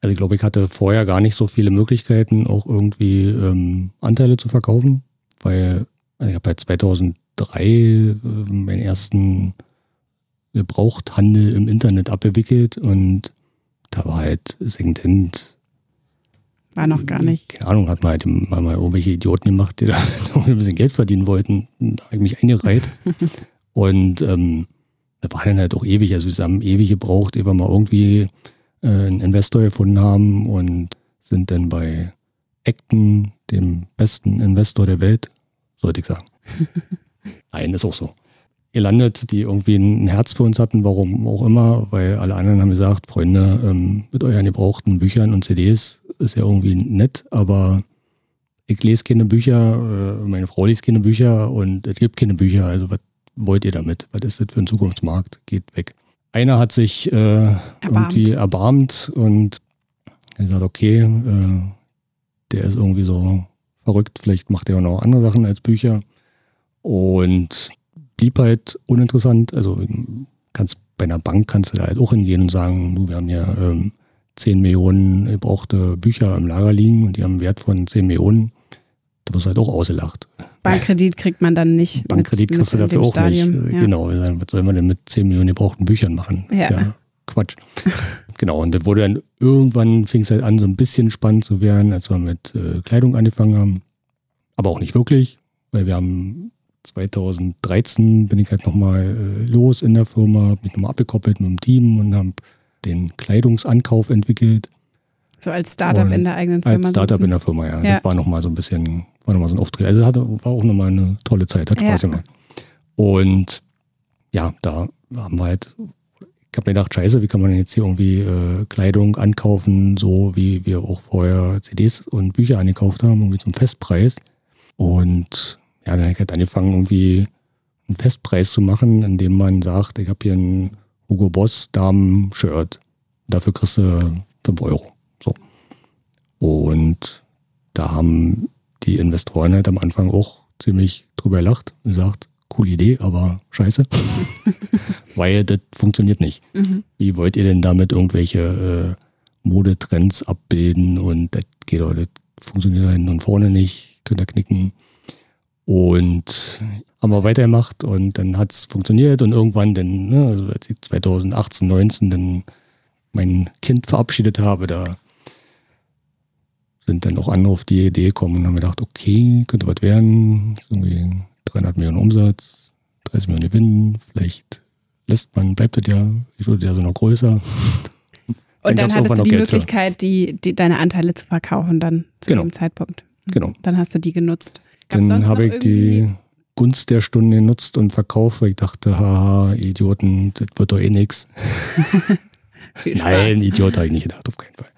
Also ich glaube, ich hatte vorher gar nicht so viele Möglichkeiten, auch irgendwie ähm, Anteile zu verkaufen, weil also ich habe halt 2000 drei äh, meinen ersten Gebrauchthandel im Internet abgewickelt und da war halt Secondhand. War noch gar nicht. Keine Ahnung, hat man halt mal, mal irgendwelche Idioten gemacht, die *laughs* da ein bisschen Geld verdienen wollten. Da habe ich mich eingereiht. *laughs* und ähm, das war dann halt auch ewig. Also wir haben ewig gebraucht, ehe wir mal irgendwie äh, einen Investor gefunden haben und sind dann bei Acton, dem besten Investor der Welt, sollte ich sagen. *laughs* Nein, ist auch so. Gelandet, die irgendwie ein Herz für uns hatten, warum auch immer, weil alle anderen haben gesagt, Freunde, ähm, mit euren gebrauchten Büchern und CDs ist ja irgendwie nett, aber ich lese keine Bücher, äh, meine Frau liest keine Bücher und es gibt keine Bücher, also was wollt ihr damit? Was ist das für ein Zukunftsmarkt? Geht weg. Einer hat sich äh, irgendwie erbarmt und gesagt, okay, äh, der ist irgendwie so verrückt, vielleicht macht er auch noch andere Sachen als Bücher und blieb halt uninteressant. Also kannst bei einer Bank kannst du da halt auch hingehen und sagen, du, wir haben ja ähm, 10 Millionen gebrauchte Bücher im Lager liegen und die haben einen Wert von 10 Millionen. Da wirst du halt auch ausgelacht. Bankkredit kriegt man dann nicht. Bankkredit kriegst du dafür auch Stadium. nicht. Ja. Genau, was soll man denn mit 10 Millionen gebrauchten Büchern machen? Ja. Quatsch. *laughs* genau, und da wurde dann irgendwann fing es halt an, so ein bisschen spannend zu werden, als wir mit äh, Kleidung angefangen haben. Aber auch nicht wirklich, weil wir haben 2013 bin ich halt nochmal äh, los in der Firma, hab mich nochmal abgekoppelt mit dem Team und haben den Kleidungsankauf entwickelt. So als Startup Und in der eigenen Firma. Als Startup sitzen. in der Firma, ja. Ja. Das war nochmal so ein bisschen, war nochmal so ein Auftritt. Also hatte, war auch nochmal eine tolle Zeit, hat Spaß Ja. gemacht. Und ja, da haben wir halt, ich habe mir gedacht, scheiße, wie kann man denn jetzt hier irgendwie äh, Kleidung ankaufen, so wie wir auch vorher CDs und Bücher angekauft haben, irgendwie zum Festpreis. Und ja, dann halt angefangen, irgendwie einen Festpreis zu machen, indem man sagt, ich habe hier ein Hugo Boss Damen-Shirt. Dafür kriegst du 5 Euro. So. Und da haben die Investoren halt am Anfang auch ziemlich drüber gelacht und gesagt, coole Idee, aber scheiße. *laughs* Weil das funktioniert nicht. Mhm. Wie wollt ihr denn damit irgendwelche äh, Modetrends abbilden und das geht doch, das funktioniert da hinten und vorne nicht, könnt ihr knicken. Und haben wir weitergemacht und dann hat's funktioniert und irgendwann dann, ne, also als ich 2018, 19 dann mein Kind verabschiedet habe, da sind dann auch andere auf die Idee gekommen und haben gedacht, okay, könnte was werden, irgendwie 300 Millionen Umsatz, 30 Millionen Gewinn, vielleicht lässt man, bleibt das ja, ich würde ja so noch größer. *laughs* Und dann, hattest du die Geld. Möglichkeit, die, die, deine Anteile zu verkaufen dann zu Genau. dem Zeitpunkt. Genau. Dann hast du die genutzt. Gab's Dann habe ich die Gunst der Stunde genutzt und verkauft, weil ich dachte, haha, Idioten, das wird doch eh nix. *laughs* Nein, Idiot habe ich nicht gedacht, auf keinen Fall.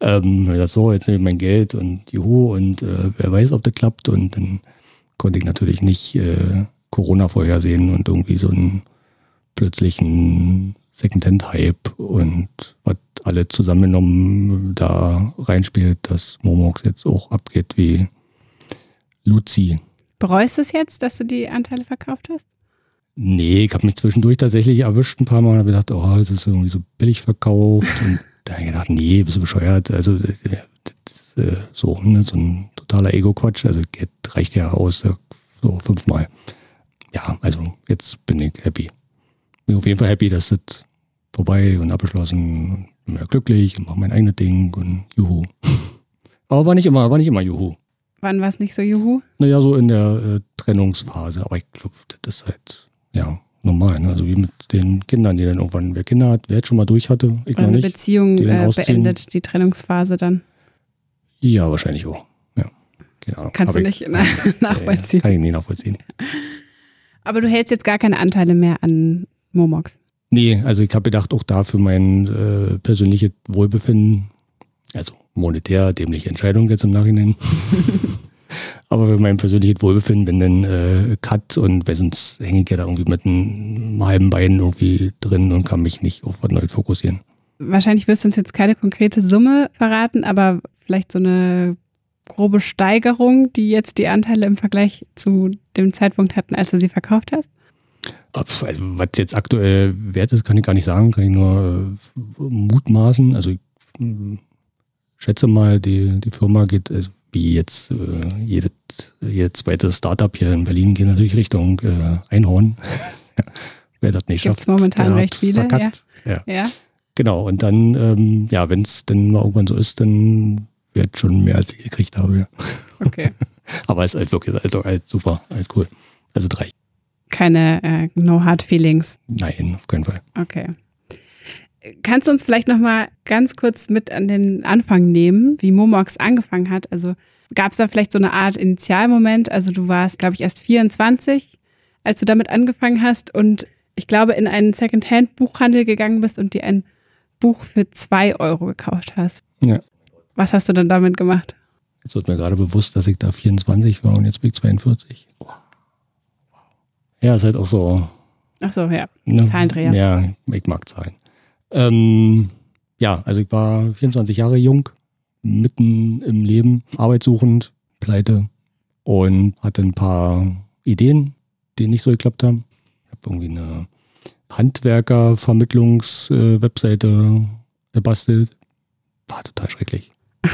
Ähm, ich dachte, so, jetzt nehme ich mein Geld und juhu und äh, wer weiß, ob das klappt. Und dann konnte ich natürlich nicht äh, Corona vorhersehen und irgendwie so einen plötzlichen Secondhand-Hype und was alle zusammengenommen da reinspielt, dass Momox jetzt auch abgeht wie Luzi. Bereust du es jetzt, dass du die Anteile verkauft hast? Nee, ich habe mich zwischendurch tatsächlich erwischt ein paar Mal und habe gedacht, oh, das ist irgendwie so billig verkauft. und da habe ich gedacht, nee, bist du bescheuert. Also das, das, äh, so, ne, so ein totaler Ego-Quatsch. Also Geld reicht ja aus, äh, so fünfmal. Ja, also jetzt bin ich happy. Bin auf jeden Fall happy, dass das vorbei und abgeschlossen und bin ja glücklich und mache mein eigenes Ding und juhu. *laughs* Aber war nicht immer, war nicht immer juhu. Wann war es nicht so juhu? Naja, so in der äh, Trennungsphase. Aber ich glaube, das ist halt, ja, normal. Ne? Also wie mit den Kindern, die dann irgendwann, wer Kinder hat, wer jetzt schon mal durch hatte, ich Oder noch nicht. Beziehung die äh, beendet, die Trennungsphase dann? Ja, wahrscheinlich auch. Ja, keine Ahnung. Kannst Hab du ich- nicht na- *laughs* nachvollziehen. Äh, kann ich nicht nachvollziehen. Aber du hältst jetzt gar keine Anteile mehr an Momox. Nee, also ich habe gedacht, auch da für mein äh, persönliches Wohlbefinden, also monetär dämliche Entscheidung jetzt im Nachhinein. *laughs* Aber für mein persönliches Wohlbefinden, wenn dann äh, Cut und weil sonst hänge ich ja da irgendwie mit einem halben Bein irgendwie drin und kann mich nicht auf was Neues fokussieren. Wahrscheinlich wirst du uns jetzt keine konkrete Summe verraten, aber vielleicht so eine grobe Steigerung, die jetzt die Anteile im Vergleich zu dem Zeitpunkt hatten, als du sie verkauft hast? Also, was jetzt aktuell wert ist, kann ich gar nicht sagen, kann ich nur äh, mutmaßen. Also ich schätze mal, die, die Firma geht, also wie jetzt äh, jedes, jedes zweite Startup hier in Berlin geht natürlich Richtung äh, Einhorn. *laughs* Wer das nicht Gibt's schafft, momentan der recht viele, verkackt. Ja. Ja. Genau, und dann, ähm, ja, wenn es dann mal irgendwann so ist, dann wird schon mehr als ich gekriegt habe. Ja. Okay. *laughs* Aber es ist halt wirklich halt, halt super, halt cool. Also drei. keine äh, No Hard Feelings. Nein, auf keinen Fall. Okay. Kannst du uns vielleicht noch mal ganz kurz mit an den Anfang nehmen, wie Momox angefangen hat? Also gab es da vielleicht so eine Art Initialmoment? Also du warst, glaube ich, erst 24, als du damit angefangen hast und ich glaube in einen Secondhand-Buchhandel gegangen bist und dir ein Buch für zwei Euro gekauft hast. Ja. Was hast du dann damit gemacht? Jetzt wird mir gerade bewusst, dass ich da 24 war und jetzt bin ich 42. Ja, ist halt auch so. Ach so, ja. Ne? Zahlendreher. Ja, ich mag Zahlen. Ähm, ja, also ich war 24 Jahre jung, mitten im Leben, arbeitssuchend, pleite und hatte ein paar Ideen, die nicht so geklappt haben. Ich habe irgendwie eine Handwerkervermittlungs-Webseite gebastelt. War total schrecklich. *laughs*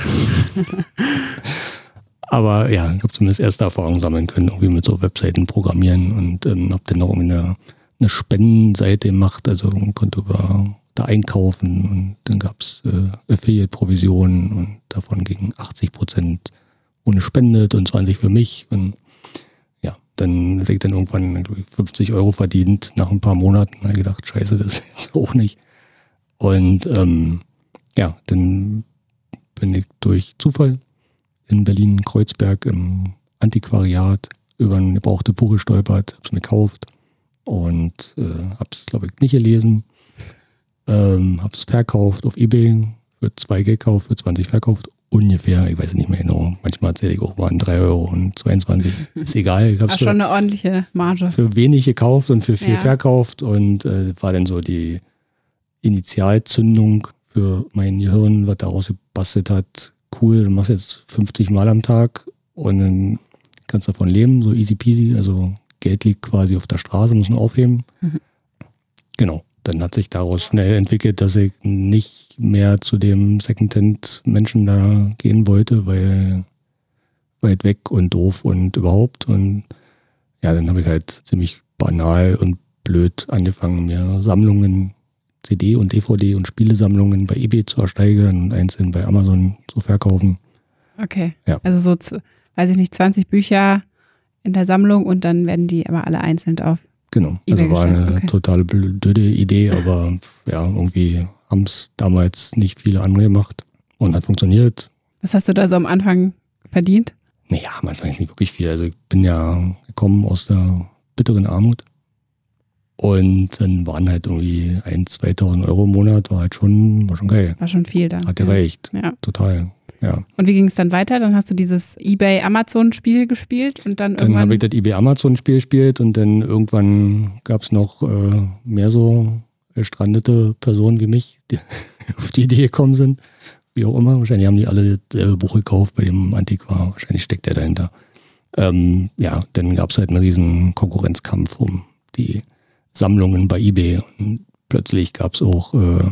Aber ja, ich habe zumindest erste Erfahrungen sammeln können, irgendwie mit so Webseiten programmieren und ähm, habe dann noch irgendwie eine, eine Spendenseite gemacht, also man konnte über da einkaufen und dann gab's äh, Affiliate-Provisionen und davon gingen 80 Prozent ohne spendet und 20 für mich und ja, dann ich dann irgendwann glaub ich, 50 Euro verdient nach ein paar Monaten. Ich gedacht, scheiße, das ist auch nicht. Und ähm, ja, dann bin ich durch Zufall in Berlin-Kreuzberg im Antiquariat über ein gebrauchte Buch gestolpert, hab's mir gekauft und äh, hab's, glaube ich, nicht gelesen. Ähm, hab's verkauft auf Ebay, für zwei gekauft, für 20 verkauft, ungefähr, ich weiß nicht mehr genau. Manchmal erzähle ich auch mal 3 Euro und 22. *laughs* Ist egal. Ich hab's für, schon eine ordentliche Marge. für wenig gekauft und für viel Ja. verkauft und äh, war dann so die Initialzündung für mein Gehirn, was daraus gebastelt hat. Cool, du machst jetzt 50 Mal am Tag und dann kannst davon leben, so easy peasy. Also Geld liegt quasi auf der Straße, muss man aufheben. Genau. Dann hat sich daraus schnell entwickelt, dass ich nicht mehr zu dem Secondhand-Menschen da gehen wollte, weil weit weg und doof und überhaupt. Und ja, dann habe ich halt ziemlich banal und blöd angefangen, mir Sammlungen, CD und DVD und Spielesammlungen bei eBay zu ersteigern und einzeln bei Amazon zu verkaufen. Okay. Ja. Also so, zu, weiß ich nicht, 20 Bücher in der Sammlung und dann werden die aber alle einzeln auf. Genau. Also war eine okay. totale blöde Idee, aber ja, irgendwie haben es damals nicht viele andere gemacht und hat funktioniert. Was hast du da so am Anfang verdient? Naja, am Anfang ist nicht wirklich viel. Also ich bin ja gekommen aus der bitteren Armut. Und dann waren halt irgendwie 1.000, 2.000 Euro im Monat, war halt schon, war schon geil. War schon viel da. Hat ja. gereicht. Ja. Total. Ja. Und wie ging es dann weiter? Dann hast du dieses eBay-Amazon-Spiel gespielt und dann, Dann irgendwann. habe ich das eBay Amazon Spiel gespielt und dann irgendwann gab es noch äh, mehr so gestrandete Personen wie mich, die *laughs* auf die Idee gekommen sind. Wie auch immer. Wahrscheinlich haben die alle dasselbe Buch gekauft bei dem Antiquar. Wahrscheinlich steckt der dahinter. Ähm, ja, dann gab es halt einen riesen Konkurrenzkampf um die Sammlungen bei eBay. Und plötzlich gab es auch äh,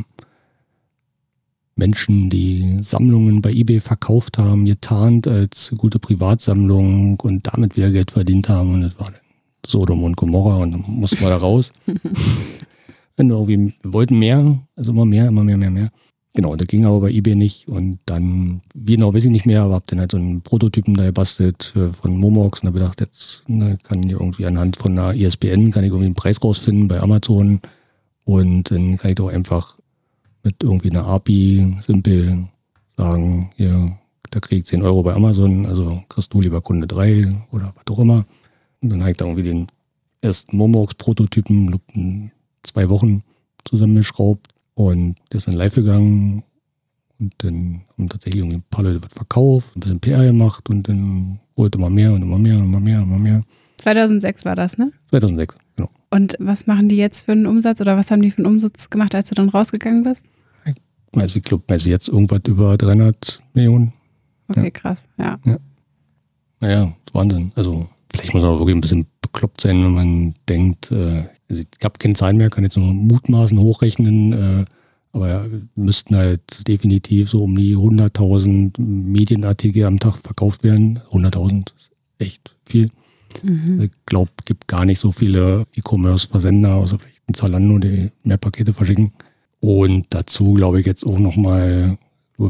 Menschen, die Sammlungen bei eBay verkauft haben, getarnt als gute Privatsammlung und damit wieder Geld verdient haben. Und das war dann Sodom und Gomorra und dann mussten wir da raus. und *laughs* irgendwie, wir wollten mehr, also immer mehr, immer mehr, mehr, mehr. Genau, das ging aber bei eBay nicht und dann, wie genau, weiß ich nicht mehr, aber hab dann halt so einen Prototypen da gebastelt äh, von Momox und hab gedacht, jetzt ne, kann ich irgendwie anhand von einer ISBN, kann ich irgendwie einen Preis rausfinden bei Amazon und dann kann ich doch einfach mit irgendwie einer API simpel sagen, hier, da krieg ich 10 Euro bei Amazon, also kriegst du lieber Kunde 3 oder was auch immer. Und dann habe ich da irgendwie den ersten Momox-Prototypen zwei Wochen zusammengeschraubt und der ist dann live gegangen und dann haben tatsächlich irgendwie ein paar Leute was verkauft, ein bisschen PR gemacht und dann wurde immer mehr und immer mehr und immer mehr und immer mehr. 2006 war das, ne? 2006, genau. Und was machen die jetzt für einen Umsatz oder was haben die für einen Umsatz gemacht, als du dann rausgegangen bist? Also ich glaube, also jetzt irgendwas über 300 Millionen. Okay, Ja. krass, ja. Naja, ist Wahnsinn. Also vielleicht muss man auch wirklich ein bisschen bekloppt sein, wenn man denkt, äh, also ich habe keine Zahlen mehr, kann jetzt nur mutmaßen, hochrechnen, äh, aber müssten halt definitiv so um die 100.000 Medienartikel am Tag verkauft werden. 100.000 ist echt viel. Mhm. Ich glaube, gibt gar nicht so viele E-Commerce-Versender, außer vielleicht ein Zalando, die mehr Pakete verschicken. Und dazu glaube ich jetzt auch nochmal,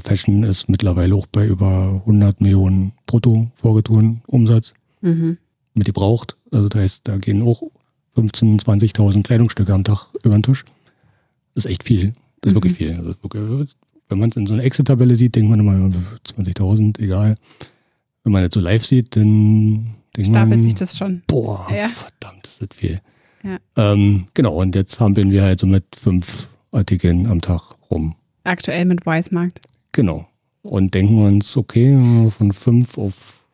Fashion ist mittlerweile auch bei über 100 Millionen brutto Vorretouren Umsatz Mhm. Mit gebraucht. Also da heißt, da gehen auch 15.000, 20.000 Kleidungsstücke am Tag über den Tisch. Das ist echt viel. Das ist wirklich viel. Also wirklich, wenn man es in so einer Excel-Tabelle sieht, denkt man immer 20.000, egal. Wenn man jetzt so live sieht, dann denkt Stapelt man, sich das schon. boah, Ja. verdammt, das ist viel. Ja. Ähm, genau, und jetzt hampeln wir halt so mit fünf Artikeln am Tag rum. Aktuell mit Weismarkt. Genau. Und denken uns, okay, von 5 auf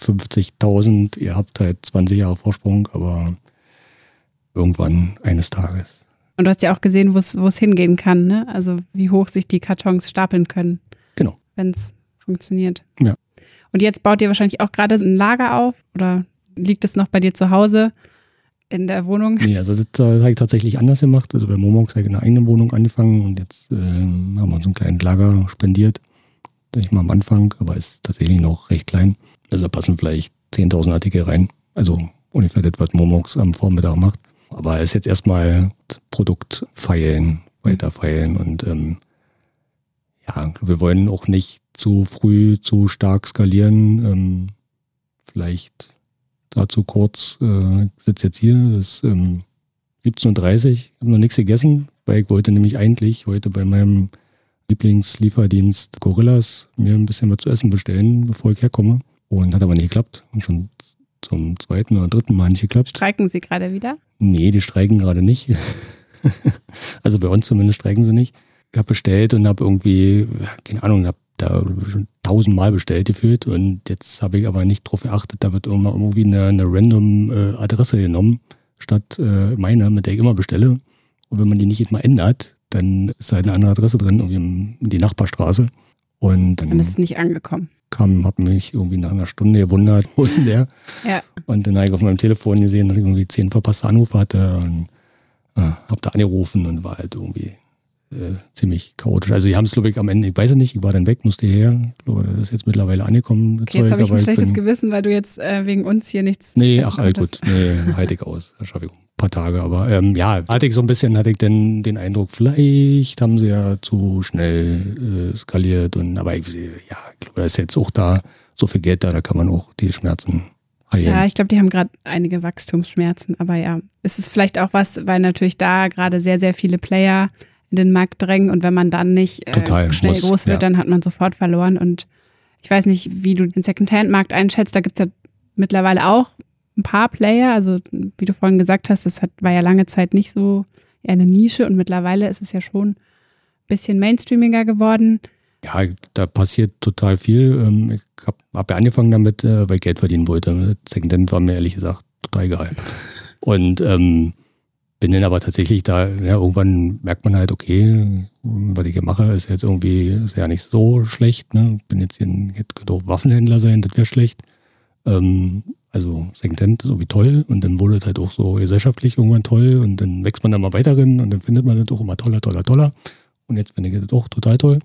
150.000, ihr habt halt 20 Jahre Vorsprung, aber irgendwann eines Tages. Und du hast ja auch gesehen, wo es hingehen kann, ne? Also wie hoch sich die Kartons stapeln können, Genau. wenn es funktioniert. Ja. Und jetzt baut ihr wahrscheinlich auch gerade ein Lager auf oder liegt es noch bei dir zu Hause in der Wohnung? Nee, also das äh, habe ich tatsächlich anders gemacht. Also bei Momox habe ich in einer eigenen Wohnung angefangen und jetzt äh, haben wir uns ein kleines Lager spendiert. Ich mal am Anfang, aber ist tatsächlich noch recht klein. Also da passen vielleicht 10.000 Artikel rein. Also ungefähr das, was Momox am Vormittag macht. Aber es ist jetzt erstmal Produkt feilen, weiter feilen und ähm, ja, wir wollen auch nicht zu früh zu stark skalieren. Ähm, vielleicht dazu kurz, äh, ich sitze jetzt hier, es ist ähm, 17.30 Uhr, habe noch nichts gegessen, weil ich wollte nämlich eigentlich heute bei meinem Lieblingslieferdienst Gorillas mir ein bisschen was zu essen bestellen, bevor ich herkomme. Und hat aber nicht geklappt. Und schon zum zweiten oder dritten Mal nicht geklappt. Streiken sie gerade wieder? Nee, die streiken gerade nicht. *laughs* also bei uns zumindest streiken sie nicht. Ich habe bestellt und habe irgendwie, keine Ahnung, habe da schon tausendmal bestellt gefühlt und jetzt habe ich aber nicht drauf geachtet, da wird irgendwie eine, eine random äh, Adresse genommen, statt äh, meiner, mit der ich immer bestelle. Und wenn man die nicht mal ändert, dann ist halt eine andere Adresse drin, irgendwie in die Nachbarstraße. Und dann Dann ist es nicht angekommen. Kam, habe mich irgendwie nach einer Stunde gewundert, *laughs* wo ist denn der? Ja. Und dann habe ich auf meinem Telefon gesehen, dass ich irgendwie zehn verpasste Anrufe hatte und äh, habe da angerufen und war halt irgendwie äh, ziemlich chaotisch. Also die haben es, glaube ich, am Ende, ich weiß es nicht, ich war dann weg, musste hierher. Ich glaube, das ist jetzt mittlerweile angekommen. Okay, jetzt habe ich ein schlechtes bin- Gewissen, weil du jetzt äh, wegen uns hier nichts. Nee, ach, konntest. gut. Nee, *laughs* halte ich aus. Das schaffe ich ein paar Tage. Aber ähm, ja, hatte ich so ein bisschen, hatte ich denn den Eindruck, vielleicht haben sie ja zu schnell äh, skaliert. Und aber ich, ja, ich glaube, da ist jetzt auch da so viel Geld da, da kann man auch die Schmerzen heilen. Ja, ich glaube, die haben gerade einige Wachstumsschmerzen, aber ja, es ist vielleicht auch was, weil natürlich da gerade sehr, sehr viele Player in den Markt drängen und wenn man dann nicht äh, Total, schnell muss, groß wird, ja. dann hat man sofort verloren und ich weiß nicht, wie du den Secondhand-Markt einschätzt, da gibt es ja mittlerweile auch ein paar Player, also wie du vorhin gesagt hast, das hat, war ja lange Zeit nicht so eine Nische und mittlerweile ist es ja schon ein bisschen mainstreamiger geworden. Ja, da passiert total viel. Ähm, Ich habe hab ja angefangen damit, äh, weil ich Geld verdienen wollte. Secondhand war mir ehrlich gesagt total egal. *laughs* Und ähm, bin dann aber tatsächlich da, ja, irgendwann merkt man halt, okay, was ich hier mache, ist jetzt irgendwie ist ja nicht so schlecht. Ne? Bin jetzt hier, ein- könnte auch Waffenhändler sein, das wäre schlecht. Ähm, also Secondhand ist irgendwie toll und dann wurde es halt auch so gesellschaftlich irgendwann toll und dann wächst man da mal weiter drin und dann findet man das auch immer toller, toller, toller. Und jetzt finde ich das auch total toll.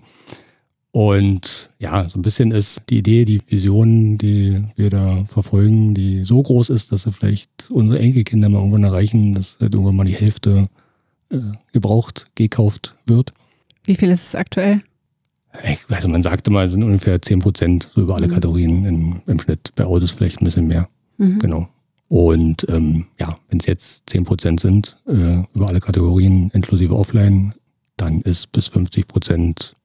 Und ja, so ein bisschen ist die Idee, die Vision, die wir da verfolgen, die so groß ist, dass sie vielleicht unsere Enkelkinder mal irgendwann erreichen, dass halt irgendwann mal die Hälfte äh, gebraucht, gekauft wird. Wie viel ist es aktuell? Ich, also man sagte mal, es sind ungefähr 10 Prozent so über alle Mhm. Kategorien in, im Schnitt. Bei Autos vielleicht ein bisschen mehr. Mhm. Genau. Und ähm, ja, wenn es jetzt 10 Prozent sind äh, über alle Kategorien inklusive Offline, dann ist bis 50 Prozent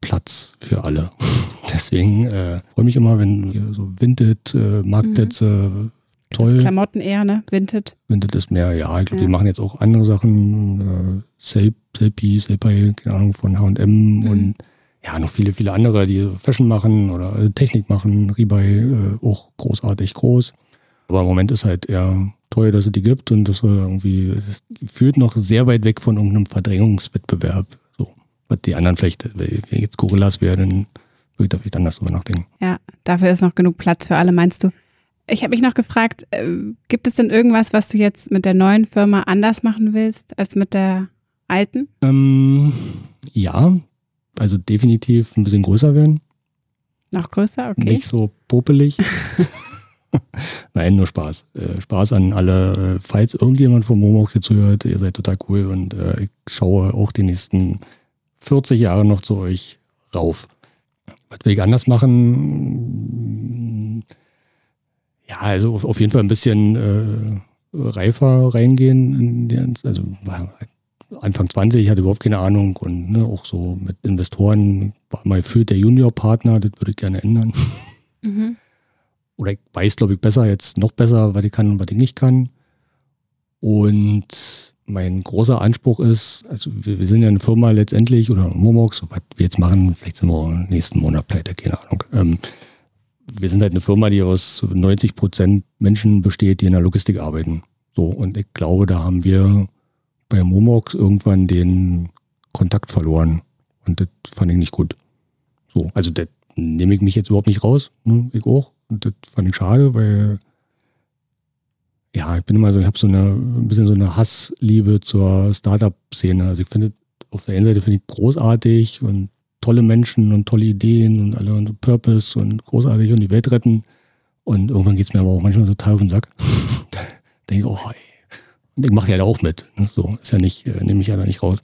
Platz für alle. *laughs* Deswegen äh, freue mich immer, wenn so Vinted, äh, Marktplätze, Das ist toll. Klamotten eher, ne? Vinted. Vinted ist mehr, ja, ich glaube, Ja. die machen jetzt auch andere Sachen, äh, Selfie, Selfie, keine Ahnung, von H&M Mhm. und ja, noch viele, viele andere, die Fashion machen oder äh, Technik machen, Rebuy, äh, auch großartig groß. Aber im Moment ist halt eher teuer, dass es die gibt und das irgendwie, es führt noch sehr weit weg von irgendeinem Verdrängungswettbewerb. Die anderen vielleicht, wenn jetzt Gorillas wäre, dann würde ich da vielleicht anders drüber nachdenken. Ja, dafür ist noch genug Platz für alle, meinst du? Ich habe mich noch gefragt, äh, gibt es denn irgendwas, was du jetzt mit der neuen Firma anders machen willst als mit der alten? Ähm, ja, also definitiv ein bisschen größer werden. Noch größer? Okay. Nicht so popelig. *laughs* Nein, nur Spaß. Äh, Spaß an alle. Äh, falls irgendjemand vom Momox hier zuhört, ihr seid total cool und äh, ich schaue auch die nächsten 40 Jahre noch zu euch rauf. Was will ich anders machen? Ja, also auf, auf jeden Fall ein bisschen äh, reifer reingehen. Die, also Anfang 20, hatte überhaupt keine Ahnung und ne, auch so mit Investoren war mal für der Junior-Partner, das würde ich gerne ändern. Mhm. *laughs* Oder ich weiß, glaube ich, besser, jetzt noch besser, was ich kann und was ich nicht kann. Und mein großer Anspruch ist, also wir, wir sind ja eine Firma letztendlich oder Momox, was wir jetzt machen, vielleicht sind wir nächsten Monat pleite, keine Ahnung. Ähm, wir sind halt eine Firma, die aus 90 Prozent Menschen besteht, die in der Logistik arbeiten. So, und ich glaube, da haben wir bei Momox irgendwann den Kontakt verloren. Und das fand ich nicht gut. So, also das nehme ich mich jetzt überhaupt nicht raus. Ne? Ich auch. Und das fand ich schade, weil ja, ich bin immer so, ich habe so eine ein bisschen so eine Hassliebe zur Startup-Szene. Also ich finde, auf der einen Seite finde ich großartig und tolle Menschen und tolle Ideen und alle und Purpose und großartig und die Welt retten. Und irgendwann geht es mir aber auch manchmal total auf den Sack. *laughs* denke ich, oh, ey. Und ich mache ja da auch mit. Ne? So, ist ja nicht, äh, nehme ich ja da nicht raus.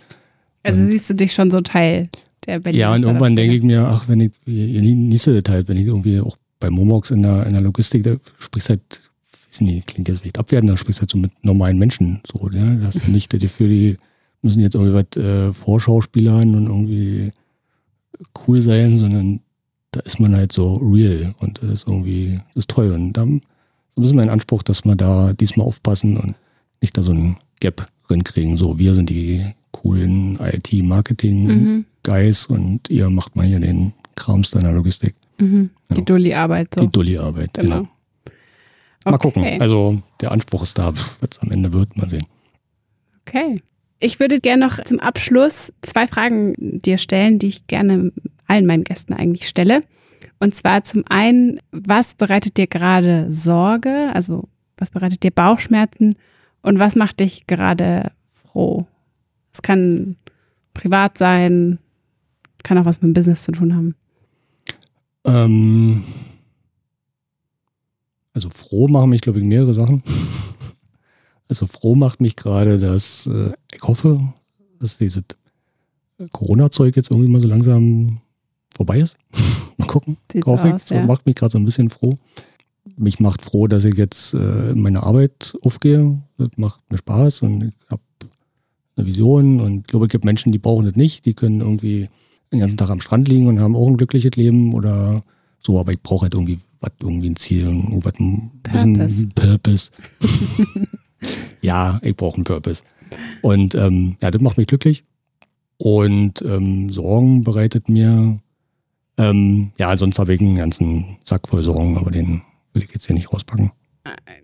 Also und, siehst du dich schon so Teil der Berlin Ja, und irgendwann denke ich mir, ach, wenn ich, ihr liest das halt, wenn ich irgendwie auch bei Momox in der, in der Logistik, da sprichst halt, nicht, klingt jetzt vielleicht abwertend, da sprichst halt so mit normalen Menschen. So, ne? Das nicht dafür, die müssen jetzt irgendwie was äh, Vorschauspielern und irgendwie cool sein, sondern da ist man halt so real und das ist irgendwie, das ist toll. Und da ist mein Anspruch, dass wir da diesmal aufpassen und nicht da so einen Gap kriegen. So, wir sind die coolen IT-Marketing-Guys mhm. und ihr macht mal hier den Krams deiner Logistik. Mhm. Die ja. Dulli-Arbeit. So. Die Dulli-Arbeit, genau. genau. Mal okay. gucken. Also der Anspruch ist da, was es am Ende wird, mal sehen. Okay. Ich würde gerne noch zum Abschluss zwei Fragen dir stellen, die ich gerne allen meinen Gästen eigentlich stelle. Und zwar zum einen, was bereitet dir gerade Sorge? Also was bereitet dir Bauchschmerzen? Und was macht dich gerade froh? Es kann privat sein, kann auch was mit dem Business zu tun haben. Ähm, also froh machen mich, glaube ich, mehrere Sachen. *laughs* Also froh macht mich gerade, dass äh, ich hoffe, dass dieses Corona-Zeug jetzt irgendwie mal so langsam vorbei ist. *laughs* mal gucken. Sieht hoffe so aus, ich. Ja. macht mich gerade so ein bisschen froh. Mich macht froh, dass ich jetzt äh, in meine Arbeit aufgehe. Das macht mir Spaß und ich habe eine Vision und ich glaube, es gibt Menschen, die brauchen das nicht. Die können irgendwie den ganzen Tag am Strand liegen und haben auch ein glückliches Leben oder so, aber ich brauche halt irgendwie was, irgendwie ein Ziel, irgendwas ein bisschen Purpose. *laughs* ja, ich brauche einen Purpose. Und ähm, ja, das macht mich glücklich. Und ähm, Sorgen bereitet mir, ähm, ja, sonst habe ich einen ganzen Sack voll Sorgen, aber den will ich jetzt hier nicht rauspacken.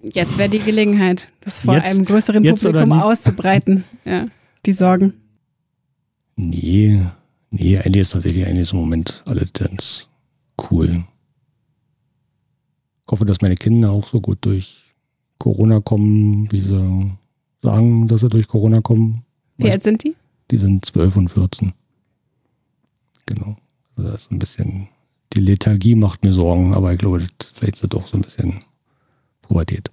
Jetzt wäre die Gelegenheit, das vor jetzt, einem größeren Publikum auszubreiten. Ja, die Sorgen. Nee, nee, eigentlich ist tatsächlich eigentlich im Moment alles ganz cool. Ich hoffe, dass meine Kinder auch so gut durch Corona kommen, wie sie sagen, dass sie durch Corona kommen. Wie alt sind die? Die sind 12 und 14. Genau. Also das ist ein bisschen, die Lethargie macht mir Sorgen, aber ich glaube, vielleicht ist das doch so ein bisschen Pubertät.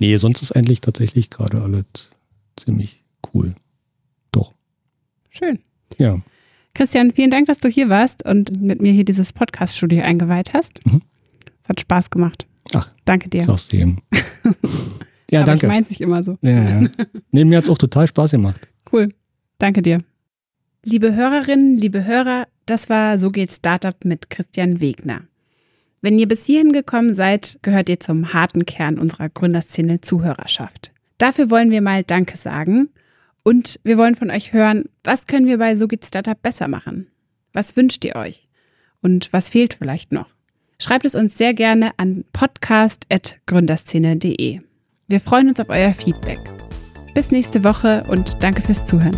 Nee, sonst ist eigentlich tatsächlich gerade alles ziemlich cool. Doch. Schön. Ja. Christian, vielen Dank, dass du hier warst und mit mir hier dieses Podcast-Studio eingeweiht hast. Mhm. Es hat Spaß gemacht. Ach, danke dir. Sag's *laughs* dem. ja, Aber danke. Ich mein's nicht immer so. Ja, ja. Nee, mir hat's auch total Spaß gemacht. Cool. Danke dir. Liebe Hörerinnen, liebe Hörer, das war So geht Startup mit Christian Wegner. Wenn ihr bis hierhin gekommen seid, gehört ihr zum harten Kern unserer Gründerszene Zuhörerschaft. Dafür wollen wir mal Danke sagen und wir wollen von euch hören, was können wir bei So geht Startup besser machen? Was wünscht ihr euch? Und was fehlt vielleicht noch? Schreibt es uns sehr gerne an podcast.gründerszene.de. Wir freuen uns auf euer Feedback. Bis nächste Woche und danke fürs Zuhören.